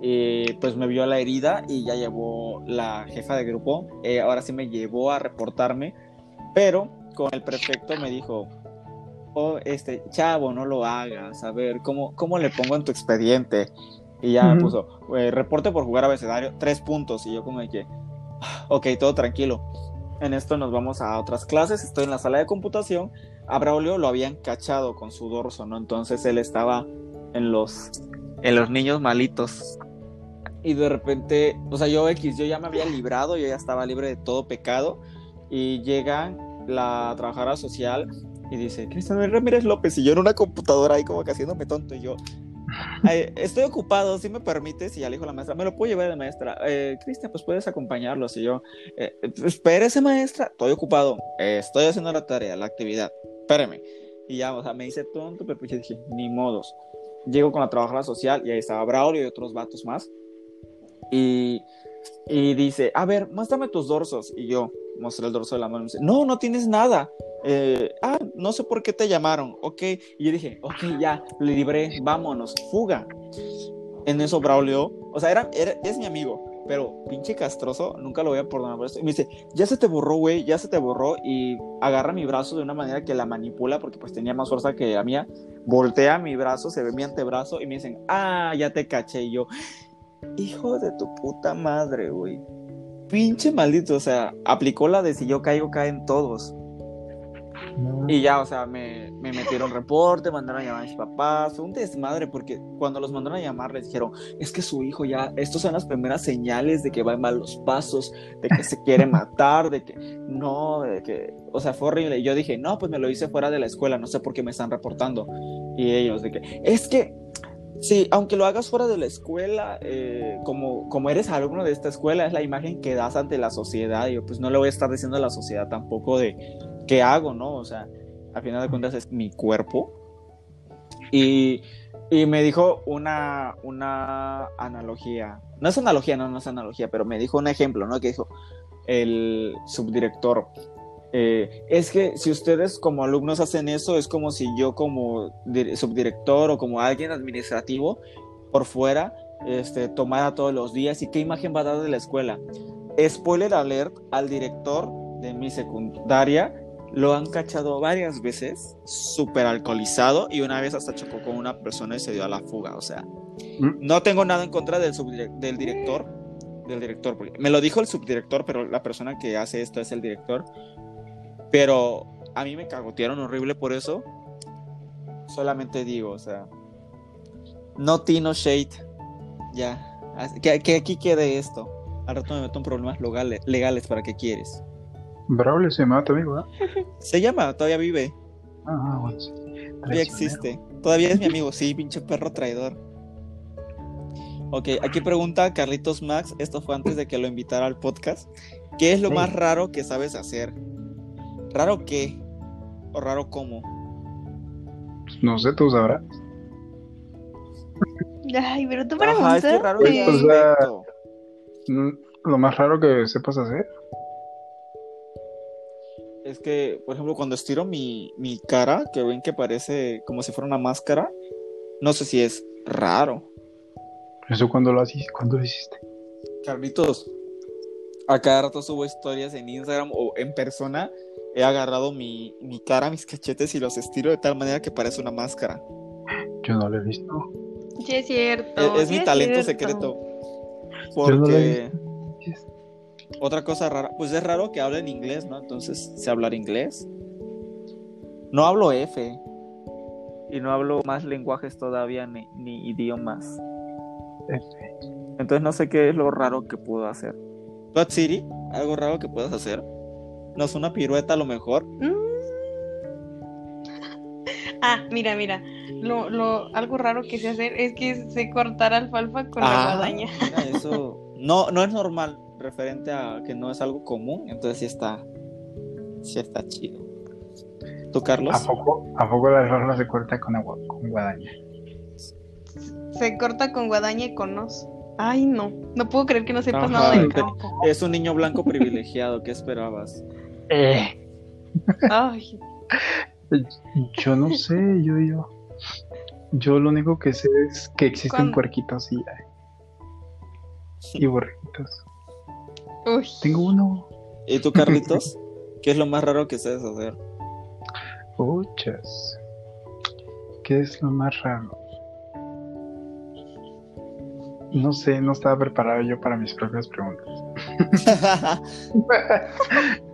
Y pues me vio la herida y ya llevó la jefa de grupo, eh, ahora sí me llevó a reportarme, pero con el prefecto me dijo, oh, este, chavo, no lo hagas, a ver, ¿cómo, cómo le pongo en tu expediente? Y ya me puso, eh, reporte por jugar abecedario, tres puntos, y yo como de que, "Ah, ok, todo tranquilo. En esto nos vamos a otras clases, estoy en la sala de computación, a Braulio lo habían cachado con su dorso, ¿no? Entonces él estaba en los, en los niños malitos. Y de repente, o sea, yo X, yo ya me había librado, yo ya estaba libre de todo pecado. Y llega la trabajadora social y dice, Cristian Ramírez López, y yo en una computadora ahí como que haciéndome tonto, y yo, "Ay, estoy ocupado, si me permites, y ya le dijo la maestra, me lo puedo llevar de maestra, "Eh, Cristian, pues puedes acompañarlos, y yo, "Eh, espérese maestra, estoy ocupado, estoy haciendo la tarea, la actividad, espéreme, y ya, o sea, me hice tonto, pero pues dije, ni modos, llego con la trabajadora social, y ahí estaba Braulio y otros vatos más, y, y dice, a ver, muéstrame tus dorsos, y yo mostré el dorso de la mano, y me dice, no, no tienes nada, eh, ah, no sé por qué te llamaron, ok, y yo dije, ok, ya, le libré, vámonos, fuga. En eso Braulio, o sea, era, era- es mi amigo, pero pinche castroso, nunca lo voy a perdonar por esto. Y me dice, ya se te borró, güey, ya se te borró, y agarra mi brazo de una manera que la manipula, porque pues tenía más fuerza que la mía, voltea mi brazo, se ve mi antebrazo, y me dicen, ah, ya te caché, y yo, hijo de tu puta madre, güey. Pinche maldito, o sea, aplicó la de si yo caigo, caen todos. Y ya, o sea, me, me metieron reporte, mandaron a llamar a mis papás. Fue un desmadre porque cuando los mandaron a llamar les dijeron, es que su hijo ya, estos son las primeras señales de que va en malos pasos, de que se quiere [laughs] matar, de que no, de que, o sea, fue horrible. Y yo dije, no, pues me lo hice fuera de la escuela, no sé por qué me están reportando. Y ellos, de que, es que, sí, aunque lo hagas fuera de la escuela, eh, como, como eres alumno de esta escuela, es la imagen que das ante la sociedad. Yo, pues no le voy a estar diciendo a la sociedad tampoco de qué hago, ¿no? O sea, al final de cuentas es mi cuerpo. Y Y me dijo una, una analogía. No es analogía, no, no es analogía, pero me dijo un ejemplo, ¿no? Que dijo el subdirector. Eh, es que si ustedes como alumnos hacen eso, es como si yo como dir- subdirector o como alguien administrativo por fuera este, tomara todos los días. ¿Y qué imagen va a dar de la escuela? Spoiler alert, al director de mi secundaria lo han cachado varias veces, súper alcoholizado, y una vez hasta chocó con una persona y se dio a la fuga. O sea, Mm. no tengo nada en contra del, del director, del director, me lo dijo el subdirector, pero la persona que hace esto es el director. Pero a mí me cagotearon horrible por eso. Solamente digo, o sea, no tino shade. Ya, que, que aquí quede esto. Al rato me meto en problemas legales, legales para que quieres. Braulio se llamaba tu amigo, ¿verdad? Se llama, todavía vive. Ah, bueno, sí. Todavía existe. Todavía es mi amigo, sí, pinche perro traidor. Ok, aquí pregunta Carlitos Max, esto fue antes de que lo invitara al podcast. ¿Qué es lo Sí. más raro que sabes hacer? ¿Raro qué? ¿O raro cómo? No sé, tú sabrás. Ay, pero tú Ajá, es que preguntas. raro Pues, o sea, Lo más raro que sepas hacer. Es que, por ejemplo, cuando estiro mi, mi cara, que ven que parece como si fuera una máscara, no sé si es raro. ¿Eso cuando lo hiciste? ¿Cuándo lo hiciste? Carlitos, a cada rato subo historias en Instagram o en persona. He agarrado mi, mi cara, mis cachetes y los estiro de tal manera que parece una máscara. Yo no lo he visto. Sí, es cierto. Es, es sí mi talento cierto. secreto. No Porque he otra cosa rara, pues es raro que hablen inglés, ¿no? Entonces, sé hablar inglés. No hablo F. Y no hablo más lenguajes todavía ni, ni idiomas. Entonces no sé qué es lo raro que puedo hacer. ¿Tú, Siri? ¿Algo raro que puedas hacer? ¿No es una pirueta a lo mejor? Mm. Ah, mira, mira. Lo, lo, algo raro que sé hacer es que sé cortar alfalfa con la Ah, guadaña. mira, eso no, no es normal, referente a que no es algo común, entonces sí está, sí está chido. ¿Tú, Carlos? ¿A poco, ¿A poco la rola se corta con agua, con guadaña? Se corta con guadaña y con nos. Ay, no. No puedo creer que no sepas Ajá, nada te- campo. Es un niño blanco privilegiado, ¿qué esperabas? Eh, Ay, yo no sé, yo, yo. Yo lo único que sé es que existen ¿Cuándo? puerquitos y ya. Y borreguitos. uy. Tengo uno. ¿Y tú, [laughs] Carlitos? ¿Qué es lo más raro que sabes hacer? Puchas. ¿Qué es lo más raro? No sé, no estaba preparado yo para mis propias preguntas. [laughs] [laughs]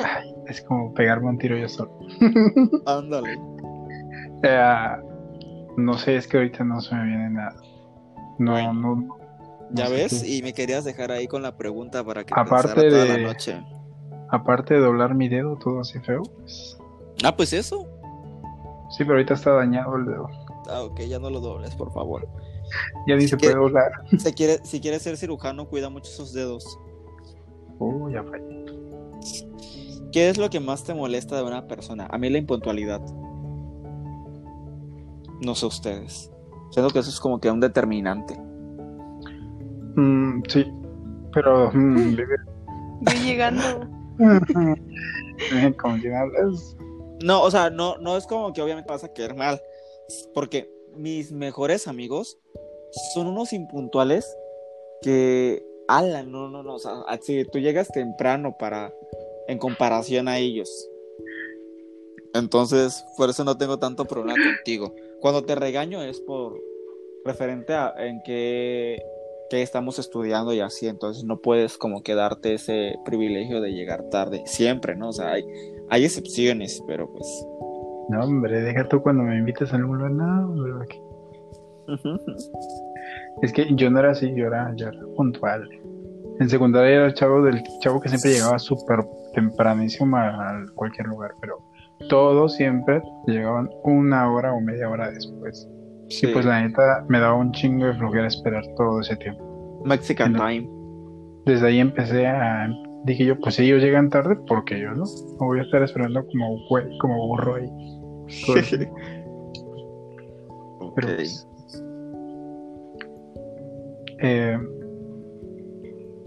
Ay, [laughs] es como pegarme un tiro yo solo. [laughs] Ándale. Eh, no sé, es que ahorita no se me viene nada. No, Bueno. no. no ¿Ya ves? qué. y me querías dejar ahí con la pregunta para que Aparte toda de- la noche. Aparte de doblar mi dedo, todo así feo. pues, Ah, pues eso. Sí, pero ahorita está dañado el dedo. Ah, ok, ya no lo dobles, por favor. Ya ni se puede doblar. Si quiere, si quieres ser cirujano, cuida mucho esos dedos. Oh, ya fallé. ¿Qué es lo que más te molesta de una persona? A mí la impuntualidad. No sé ustedes. Siento que eso es como que un determinante. Mm, sí, pero. mm, [laughs] Yo llegando. [laughs] como que hablas. No, o sea, no, no es como que obviamente vas a quedar mal. Porque mis mejores amigos son unos impuntuales que. Ala, no, no, no. O sea, así, tú llegas temprano para. En comparación a ellos. Entonces, por eso no tengo tanto problema contigo. Cuando te regaño es por. referente a en qué. qué estamos estudiando y así. Entonces, no puedes como que darte ese privilegio de llegar tarde. Siempre, ¿no? O sea, hay, hay excepciones, pero pues. No, hombre, deja tú cuando me invites a algún lugar. No, hombre, que- [laughs] Es que yo no era así, yo era, yo era puntual. En secundaria era el chavo del chavo que siempre llegaba súper tempranísimo a, cualquier lugar, pero todos siempre llegaban una hora o media hora después. Sí. Y pues la neta me daba un chingo de flojera esperar todo ese tiempo. Mexican. Time. Desde ahí empecé a... Dije yo, pues si ellos llegan tarde, porque yo no? Me voy a estar esperando como como burro ahí. Todo el tiempo. Ok. Pero, pues, eh,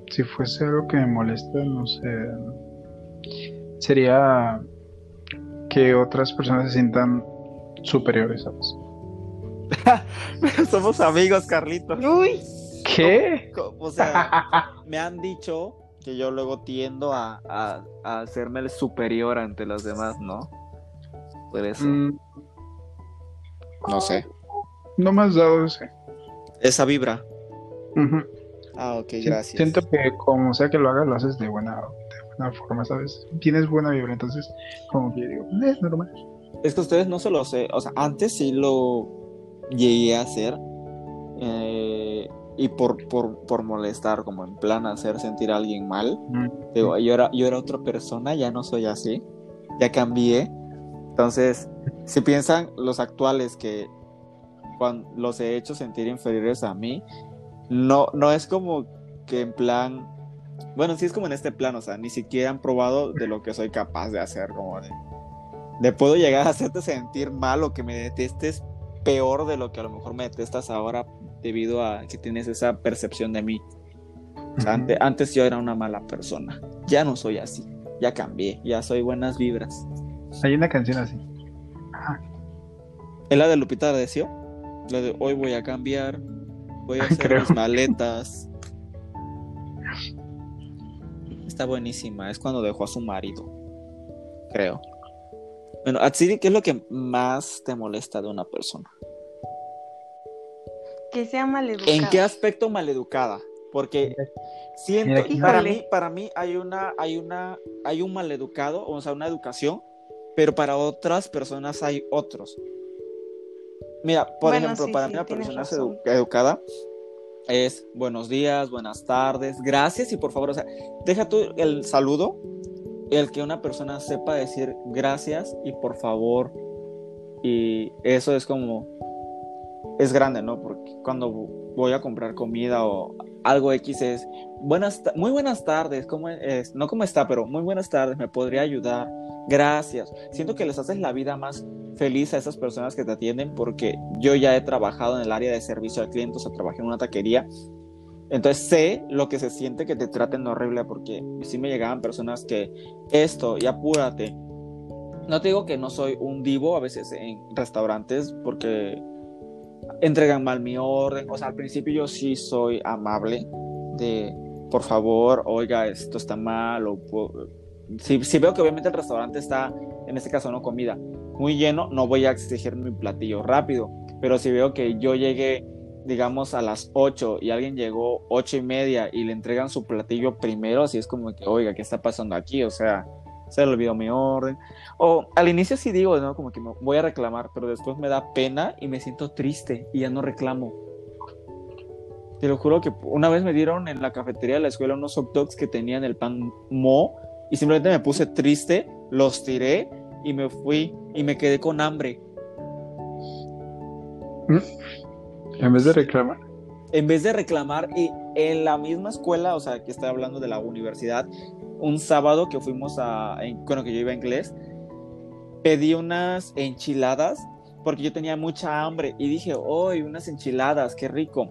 si fuese algo que me molesta, no sé, sería que otras personas se sientan superiores, ¿sabes? [laughs] Somos amigos, Carlitos. Uy, ¿Qué? O sea, [laughs] me han dicho que yo luego tiendo a, a, a hacerme el superior ante los demás, ¿no? Por eso. Mm, No sé. no me has dado ese. Esa vibra. Ah, ok, gracias. Siento que como sea que lo hagas, lo haces de buena, de buena forma, ¿sabes? Tienes buena vibra, entonces como que digo, "Eh, es normal. Es que ustedes no se lo sé. O sea, antes sí lo llegué a hacer. eh, y por, por, por molestar, como en plan hacer sentir a alguien mal. Mm. Digo, yo era, yo era otra persona, ya no soy así. Ya cambié. Entonces, si piensan los actuales que cuando los he hecho sentir inferiores a mí, no, no es como que en plan. Bueno, sí es como en este plan, o sea, ni siquiera han probado de lo que soy capaz de hacer, como de, de puedo llegar a hacerte sentir mal o que me detestes peor de lo que a lo mejor me detestas ahora debido a que tienes esa percepción de mí. Antes yo era una mala persona. Ya no soy así. Ya cambié. Ya soy buenas vibras. Hay una canción así. ¿Es la de Lupita agradeció? La de hoy voy a cambiar. Voy a [laughs] hacer Creo. mis maletas. [laughs] Está buenísima. Es cuando dejó a su marido. Creo. Bueno, Atsiri, ¿qué es lo que más te molesta de una persona? que sea maleducado. ¿En qué aspecto maleducada? Porque siento, para mí, para mí hay una, hay una, hay un maleducado, o sea, una educación, pero para otras personas hay otros. Mira, por Bueno, ejemplo, sí, para sí, mí persona edu- educada es buenos días, buenas tardes, gracias y por favor, o sea, deja tú el saludo, el que una persona sepa decir gracias y por favor, y eso es como, es grande, ¿no? Porque cuando voy a comprar comida o algo X es, buenas, muy buenas tardes, ¿cómo es? No cómo está, pero muy buenas tardes, me podría ayudar, gracias. Siento que les haces la vida más feliz a esas personas que te atienden porque yo ya he trabajado en el área de servicio al cliente, o sea, trabajé en una taquería. Entonces sé lo que se siente que te traten horrible porque sí me llegaban personas que esto y apúrate. No te digo que no soy un divo a veces en restaurantes porque entregan mal mi orden. O sea, al principio yo sí soy amable de, por favor, oiga, esto está mal. O, si, veo que obviamente el restaurante está, en este caso no comida, muy lleno, no voy a exigir mi platillo rápido. Pero si veo que yo llegué, digamos, a las 8 y alguien llegó ocho y media y le entregan su platillo primero, así es como que, oiga, ¿qué está pasando aquí? O sea, se le olvidó mi orden. O al inicio sí digo, ¿no? Como que me voy a reclamar, pero después me da pena y me siento triste y ya no reclamo. Te lo juro que una vez me dieron en la cafetería de la escuela unos hot dogs que tenían el pan mo y simplemente me puse triste, los tiré y me fui y me quedé con hambre. En vez de reclamar. en vez de reclamar y en la misma escuela, o sea, que estoy hablando de la universidad, un sábado que fuimos a, en- bueno, que yo iba a inglés, pedí unas enchiladas porque yo tenía mucha hambre y dije, hoy unas enchiladas, qué rico.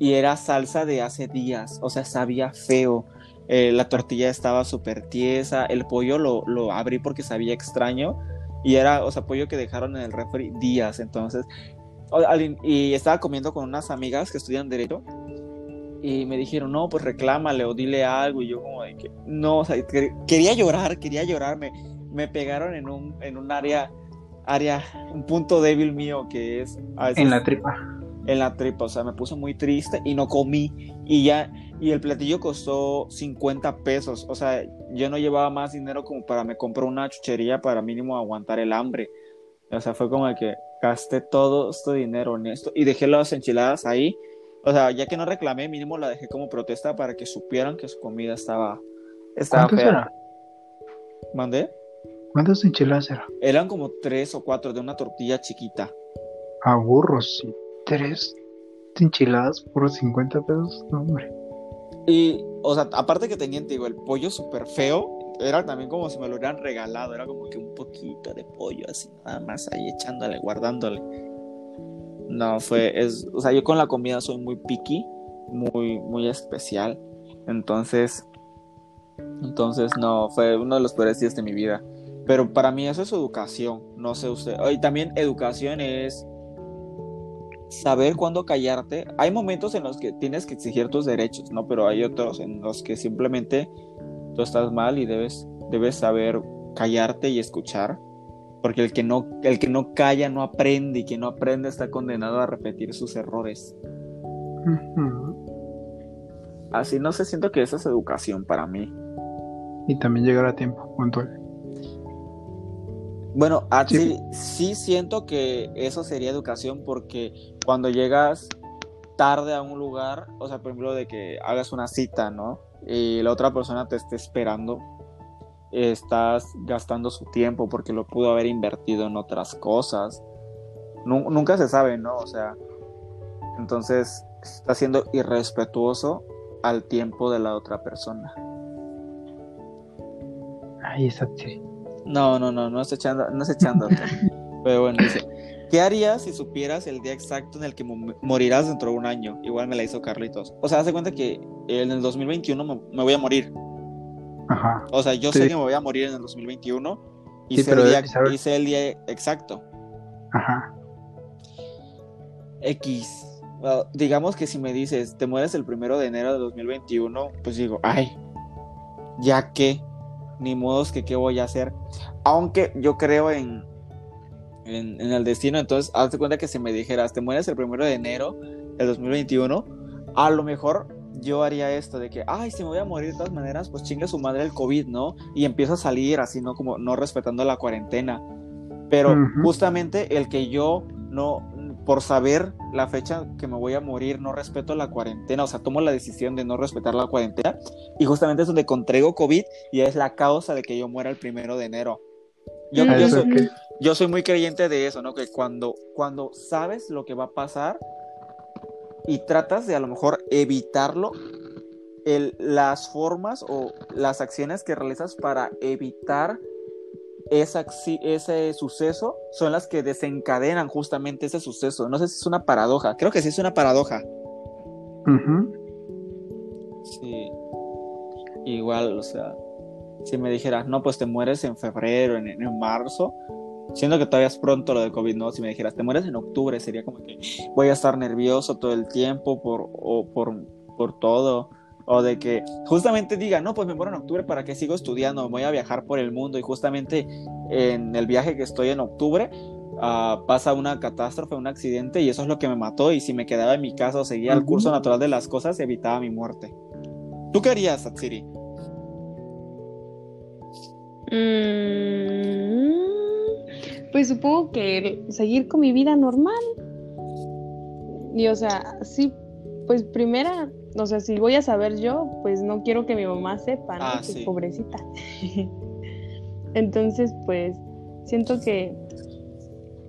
Y era salsa de hace días, o sea, sabía feo. Eh, la tortilla estaba súper tiesa, el pollo lo, lo abrí porque sabía extraño y era, o sea, pollo que dejaron en el refri días, entonces y estaba comiendo con unas amigas que estudian derecho y me dijeron, no, pues reclámale o dile algo. Y yo como de que, no, o sea, que- quería llorar, quería llorar. Me, me pegaron en un, en un área, área, un punto débil mío que es a veces En la tripa. en la tripa. O sea, me puse muy triste y no comí. Y ya, y el platillo costó 50 pesos. O sea, yo no llevaba más dinero como para me comprar una chuchería para mínimo aguantar el hambre. O sea, fue como de que gasté todo este dinero en esto y dejé las enchiladas ahí. O sea, ya que no reclamé, mínimo la dejé como protesta para que supieran que su comida estaba, estaba ¿Cuántas fea. eran? ¿Mandé? ¿Cuántas enchiladas eran? Eran como tres o cuatro de una tortilla chiquita. A burros, sí. Tres enchiladas por 50 pesos. No, hombre. Y, o sea, aparte que tenían, te digo, el pollo súper feo, era también como si me lo hubieran regalado, era como que un poquito de pollo así, nada más ahí echándole, guardándole. No, fue, es, o sea, yo con la comida soy muy picky, muy, muy especial, entonces, entonces no, fue uno de los peores días de mi vida. Pero para mí eso es educación, no sé usted. Y también educación es saber cuándo callarte. Hay momentos en los que tienes que exigir tus derechos, ¿no? Pero hay otros en los que simplemente tú estás mal y debes, debes saber callarte y escuchar. Porque el que, no, el que no calla no aprende y quien no aprende está condenado a repetir sus errores. Así no sé, siento que esa es educación para mí. Y también llegar a tiempo, puntual. Bueno, así sí siento que eso sería educación porque cuando llegas tarde a un lugar, o sea, por ejemplo, de que hagas una cita, ¿no? Y la otra persona te esté esperando, estás gastando su tiempo porque lo pudo haber invertido en otras cosas. nunca se sabe, ¿no? O sea, entonces está siendo irrespetuoso al tiempo de la otra persona. Ay, exacto. No, no, no, no estoy echando, no estoy echando. [laughs] Pero bueno, dice, ¿qué harías si supieras el día exacto en el que morirás dentro de un año? Igual me la hizo Carlitos. O sea, hace cuenta que en el 2021 me, voy a morir. Ajá. O sea, yo sé que me voy a morir en el 2021 y sé, el día, el día exacto. Ajá. X. digamos que si me dices, te mueres el primero de enero de 2021, pues digo, ay, ya que ni modos que qué voy a hacer. Aunque yo creo en, en, el destino, entonces hazte cuenta que si me dijeras, te mueres el primero de enero del 2021, a lo mejor yo haría esto de que, ay, si me voy a morir de todas maneras, pues chingue su madre el COVID, ¿no? Y empiezo a salir así, ¿no? Como no respetando la cuarentena. Pero justamente el que yo no, por saber la fecha que me voy a morir, no respeto la cuarentena, o sea, tomo la decisión de no respetar la cuarentena y justamente es donde contraigo COVID y es la causa de que yo muera el primero de enero. Yo, yo, soy, muy creyente de eso, ¿no? Que cuando, cuando sabes lo que va a pasar y tratas de a lo mejor evitarlo, el, las formas o las acciones que realizas para evitar ese suceso son las que desencadenan justamente ese suceso. No sé si es una paradoja. Creo que sí es una paradoja. Sí. Igual, o sea, si me dijeras, no, pues te mueres en febrero, en, en marzo, siendo que todavía es pronto lo de COVID, ¿no? Si me dijeras, te mueres en octubre, sería como que voy a estar nervioso todo el tiempo por, o por, por todo o de que justamente diga, no, pues me muero en octubre para que sigo estudiando, voy a viajar por el mundo y justamente en el viaje que estoy en octubre uh, pasa una catástrofe, un accidente y eso es lo que me mató y si me quedaba en mi casa o seguía el curso natural de las cosas evitaba mi muerte. ¿Tú qué harías, Atsiri? Mm, pues supongo que seguir con mi vida normal. Y o sea, sí, pues primera o sea, si voy a saber yo, pues no quiero que mi mamá sepa, ¿no? Ah, pobrecita. [laughs] Entonces, pues siento que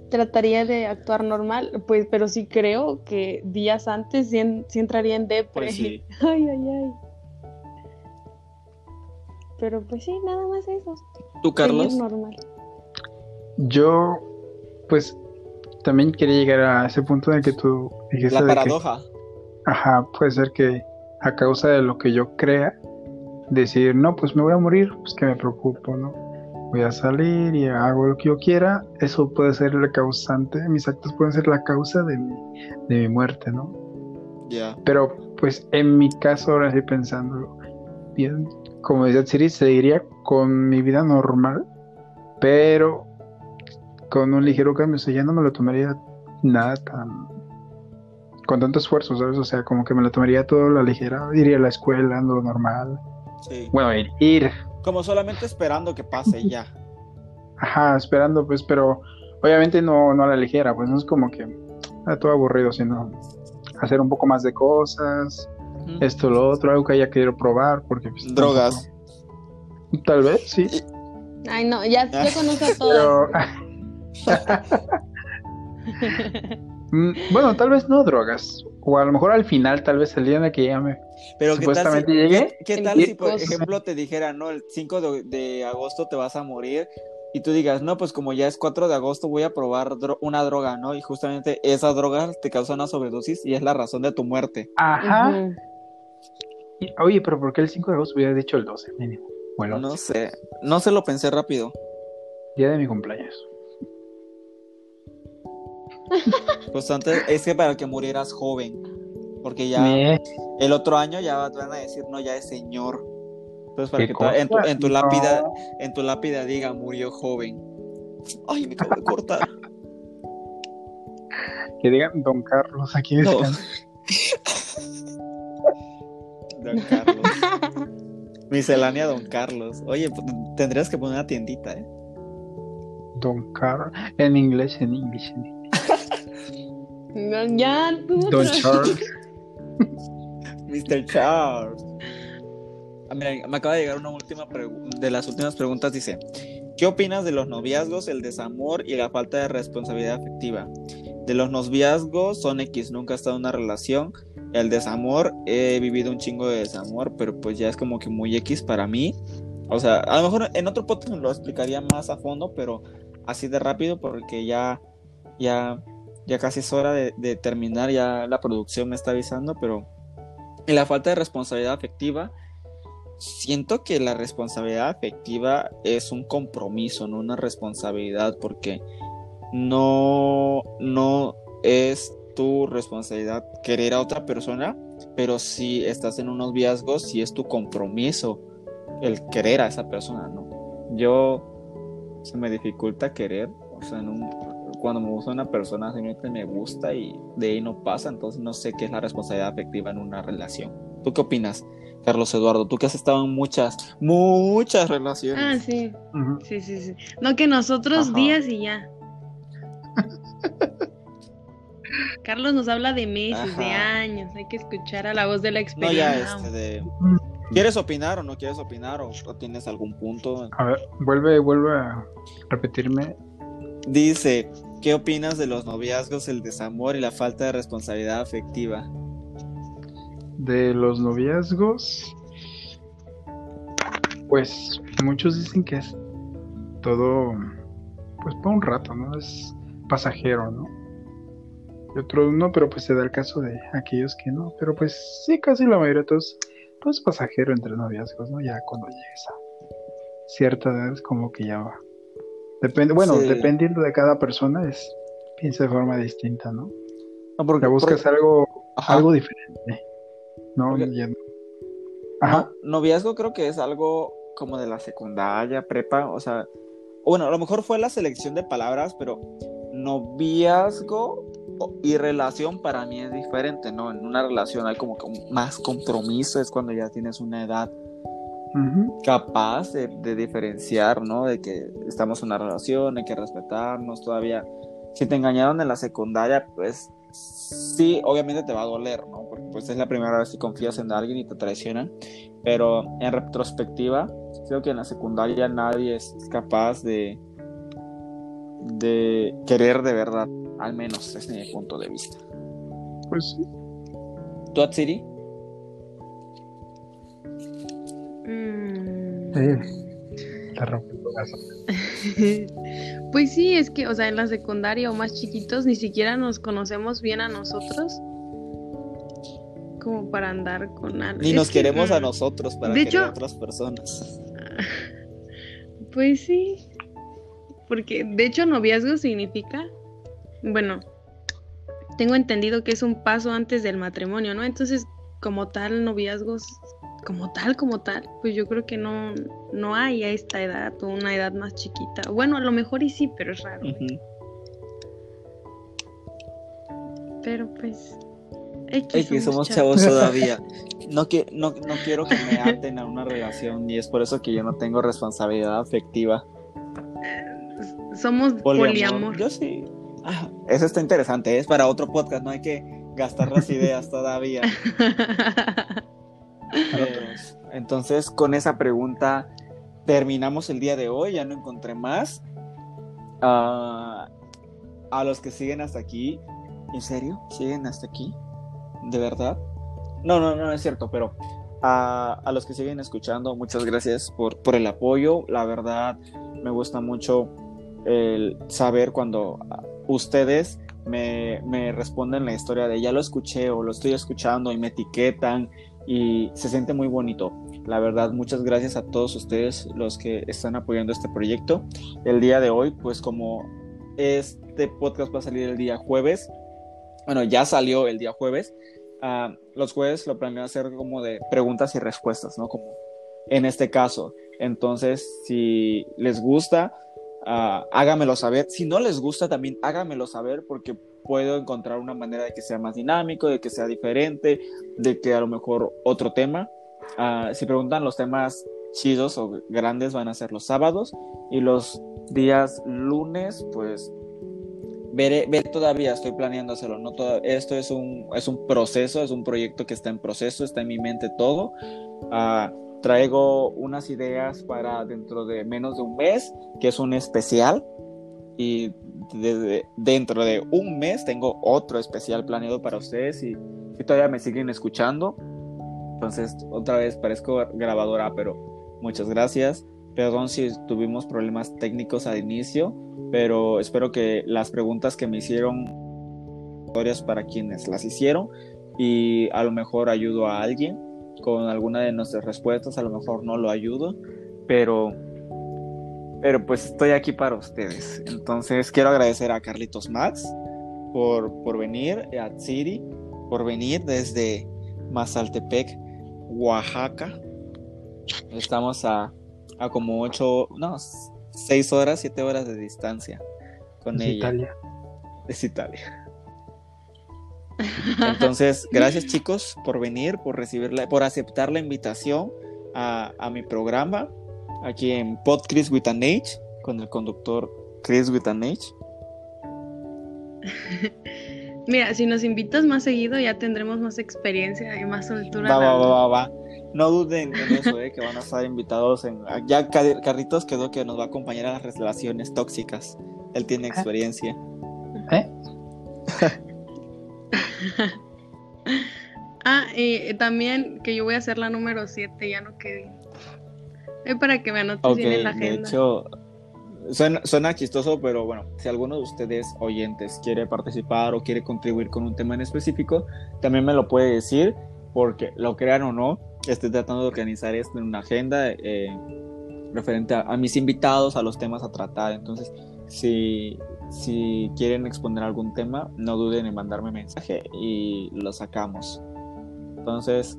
trataría de actuar normal, pues, pero sí creo que días antes sí, entraría en depresión. Pues [laughs] ay, ay, ay. Pero pues sí, nada más eso. ¿Tú, Carlos? normal. Yo, pues, también quería llegar a ese punto en que tú dijiste. La paradoja. Ajá, puede ser que a causa de lo que yo crea, decir, no, pues me voy a morir, pues que me preocupo, ¿no? Voy a salir y hago lo que yo quiera, eso puede ser la causante, mis actos pueden ser la causa de mi, de mi muerte, ¿no? Ya. Pero pues en mi caso ahora estoy pensando, bien, como decía Siri, seguiría con mi vida normal, pero con un ligero cambio, o sea, ya no me lo tomaría nada tan con tanto esfuerzo, ¿sabes? O sea, como que me lo tomaría todo a la ligera, iría a la escuela, ando normal. Sí. Bueno, ir, ir. Como solamente esperando que pase ya. Ajá, esperando, pues, pero obviamente no, no a la ligera, pues no es como que a todo aburrido, sino hacer un poco más de cosas, esto, lo otro, algo que haya querido probar, porque... Pues, Drogas. Tal vez, sí. Ay, no, ya, ya conozco a [laughs] todos. [laughs] Mm, bueno, tal vez no drogas. O a lo mejor al final, tal vez el día en el que ya me Pero ¿qué tal, si, supuestamente llegue. ¿qué, qué tal si, por ejemplo, te dijera, no, el 5 de, de agosto te vas a morir y tú digas, no, pues como ya es 4 de agosto voy a probar dro- una droga, ¿no? Y justamente esa droga te causa una sobredosis y es la razón de tu muerte. Ajá. Y- Oye, pero ¿por qué el 5 de agosto hubiera dicho el 12 mínimo? Bueno, No sé, no se lo pensé rápido. día de mi cumpleaños. [laughs] Pues antes, es que para que murieras joven, porque ya Me- el otro año ya van a decir, no, ya es señor. Entonces para ¿Qué que tu- en, tu, cosa? en tu No. lápida, en tu lápida diga, murió joven. Ay, me acabo de cortar. Que digan Don Carlos aquí No. [laughs] Don Carlos. Miscelánea Don Carlos. Oye, pues, tendrías que poner una tiendita, ¿eh? Don Carlos. En inglés, en inglés. en inglés. No, ya, tú. Don Charles. [laughs] Mr. Charles. Ah, mira, me acaba de llegar una última pregunta. De las últimas preguntas dice: ¿Qué opinas de los noviazgos, el desamor y la falta de responsabilidad afectiva? De los noviazgos son X, nunca he estado en una relación. El desamor, he vivido un chingo de desamor, pero pues ya es como que muy X para mí. O sea, a lo mejor en otro podcast lo explicaría más a fondo, pero así de rápido porque ya, ya, ya casi es hora de, terminar, ya la producción me está avisando, pero y la falta de responsabilidad afectiva, siento que la responsabilidad afectiva es un compromiso, no una responsabilidad, porque no, no es tu responsabilidad querer a otra persona, pero si estás en unos noviazgos, si es tu compromiso el querer a esa persona, ¿no? Yo se me dificulta querer, o sea, en un- cuando me gusta una persona, simplemente me gusta y de ahí no pasa, entonces no sé qué es la responsabilidad afectiva en una relación. ¿Tú qué opinas, Carlos Eduardo? Tú que has estado en muchas, muchas relaciones. Ah, sí, sí, sí, sí. No que nosotros Ajá. días y ya. [laughs] Carlos nos habla de meses, de años. Hay que escuchar a la voz de la no experiencia. ya este de... ¿Quieres opinar o no quieres opinar o tienes algún punto? A ver, vuelve, vuelve a repetirme. Dice, ¿qué opinas de los noviazgos, el desamor y la falta de responsabilidad afectiva? De los noviazgos, pues muchos dicen que es todo, pues para un rato, ¿no? Es pasajero, ¿no? Y otros no, pero pues se da el caso de aquellos que no, pero pues sí, casi la mayoría de todos, pues pasajero entre noviazgos, ¿no? Ya cuando llegues a cierta edad como que ya va. Depende, bueno, Sí. dependiendo de cada persona es piensa de forma distinta, ¿no? No, porque Ya buscas algo, Ajá. algo diferente. No, Ajá. No, noviazgo creo que es algo como de la secundaria, prepa, o sea, bueno, a lo mejor fue la selección de palabras, pero noviazgo y relación para mí es diferente, ¿no? En una relación hay como que más compromiso, es cuando ya tienes una edad Capaz de, de diferenciar, ¿no? De que estamos en una relación, hay que respetarnos todavía. Si te engañaron en la secundaria, pues sí, obviamente te va a doler, ¿no? Porque pues es la primera vez que confías en alguien y te traicionan. Pero en retrospectiva, creo que en la secundaria nadie es capaz de, de querer de verdad, al menos es mi punto de vista. Pues sí. ¿Tú, Atsiri? Mm. Te rompe el corazón. [laughs] Pues sí, es que, o sea, en la secundaria o más chiquitos ni siquiera nos conocemos bien a nosotros como para andar con alguien. Ni Es nos que, queremos a mm, nosotros para de querer a otras personas. [laughs] Pues sí, porque de hecho noviazgo significa, bueno, tengo entendido que es un paso antes del matrimonio, ¿no? Entonces, como tal, noviazgos, como tal, como tal, pues yo creo que no, no hay a esta edad o una edad más chiquita. Bueno, a lo mejor y sí, pero es raro. Pero pues, X, Es que somos chavos todavía. [laughs] No, que, no, no quiero que me aten a una relación y es por eso que yo no tengo responsabilidad afectiva. Somos Poliamor. poliamor. Yo sí. Ah, eso está interesante. Es para otro podcast. No hay que gastar las [laughs] ideas todavía. [laughs] Pues, entonces, con esa pregunta terminamos el día de hoy. Ya no encontré más. Ah, a los que siguen hasta aquí, ¿en serio? ¿Siguen hasta aquí? de verdad. No, no, no es cierto, pero a, a los que siguen escuchando, muchas gracias por, por el apoyo. La verdad, me gusta mucho el saber cuando ustedes me, me, responden la historia de ya lo escuché o lo estoy escuchando y me etiquetan y se siente muy bonito. La verdad, muchas gracias a todos ustedes los que están apoyando este proyecto. El día de hoy, pues como este podcast va a salir el día jueves, bueno, ya salió el día jueves, uh, los jueves lo planeo hacer como de preguntas y respuestas, ¿no? Como en este caso. Entonces, si les gusta, uh, hágamelo saber. Si no les gusta, también hágamelo saber porque puedo encontrar una manera de que sea más dinámico, de que sea diferente, de que a lo mejor otro tema. Uh, si preguntan los temas chidos o grandes van a ser los sábados y los días lunes, pues veré, veré todavía, estoy planeando hacerlo. No todo, esto es un, es un proceso, es un proyecto que está en proceso, está en mi mente todo. Uh, traigo unas ideas para dentro de menos de un mes, que es un especial. Y dentro de un mes tengo otro especial planeado para ustedes y, si todavía me siguen escuchando. Entonces, otra vez parezco grabadora, pero muchas gracias. Perdón si tuvimos problemas técnicos al inicio, pero espero que las preguntas que me hicieron, historias para quienes las hicieron, y a lo mejor ayudo a alguien con alguna de nuestras respuestas, a lo mejor no lo ayudo, pero pero pues estoy aquí para ustedes. Entonces quiero agradecer a Carlitos Max por, por venir, a Tsiri por venir desde Mazaltepec, Oaxaca. Estamos a, a como ocho, no, seis horas, siete horas de distancia con Es ella. Italia. Es Italia. Entonces, [laughs] gracias chicos por venir, por recibirla, por aceptar la invitación a, a mi programa aquí en Pod Chris with an H con el conductor Chris with an H. [laughs] Mira, si nos invitas más seguido ya tendremos más experiencia y más soltura. Va, va, va, va, va. No duden en eso, eh, que van a estar invitados en. Ya Car- Carlitos quedó que nos va a acompañar a las relaciones tóxicas. Él tiene experiencia. ¿Eh? [laughs] Ah, y también que yo voy a hacer la número 7, ya no quedé. Es para que me anotes Ok, bien en la de agenda. hecho, suena, suena chistoso, pero bueno, si alguno de ustedes oyentes quiere participar o quiere contribuir con un tema en específico, también me lo puede decir, porque lo crean o no, estoy tratando de organizar esto en una agenda eh, referente a, a mis invitados, a los temas a tratar. Entonces, si, si quieren exponer algún tema, no duden en mandarme mensaje y lo sacamos. Entonces,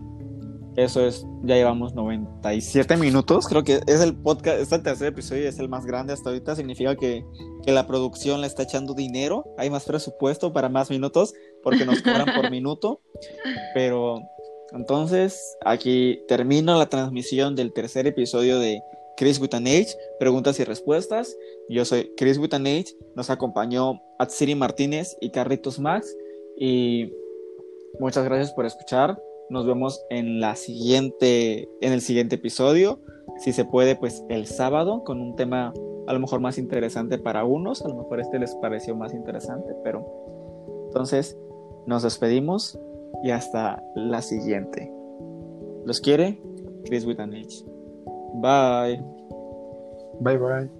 eso es, ya llevamos 97 minutos. Creo que es el podcast, este tercer episodio es el más grande hasta ahorita. Significa que, que la producción le está echando dinero. Hay más presupuesto para más minutos porque nos cobran por [laughs] minuto. Pero entonces, aquí termino la transmisión del tercer episodio de Chris with an preguntas y respuestas. Yo soy Chris with an. Nos acompañó Atsiri Martínez y Carlitos Max. Y muchas gracias por escuchar. Nos vemos en la siguiente, en el siguiente episodio. Si se puede, pues el sábado con un tema a lo mejor más interesante para unos. A lo mejor este les pareció más interesante, pero entonces nos despedimos y hasta la siguiente. Los quiere Chris with an H. Bye. Bye bye.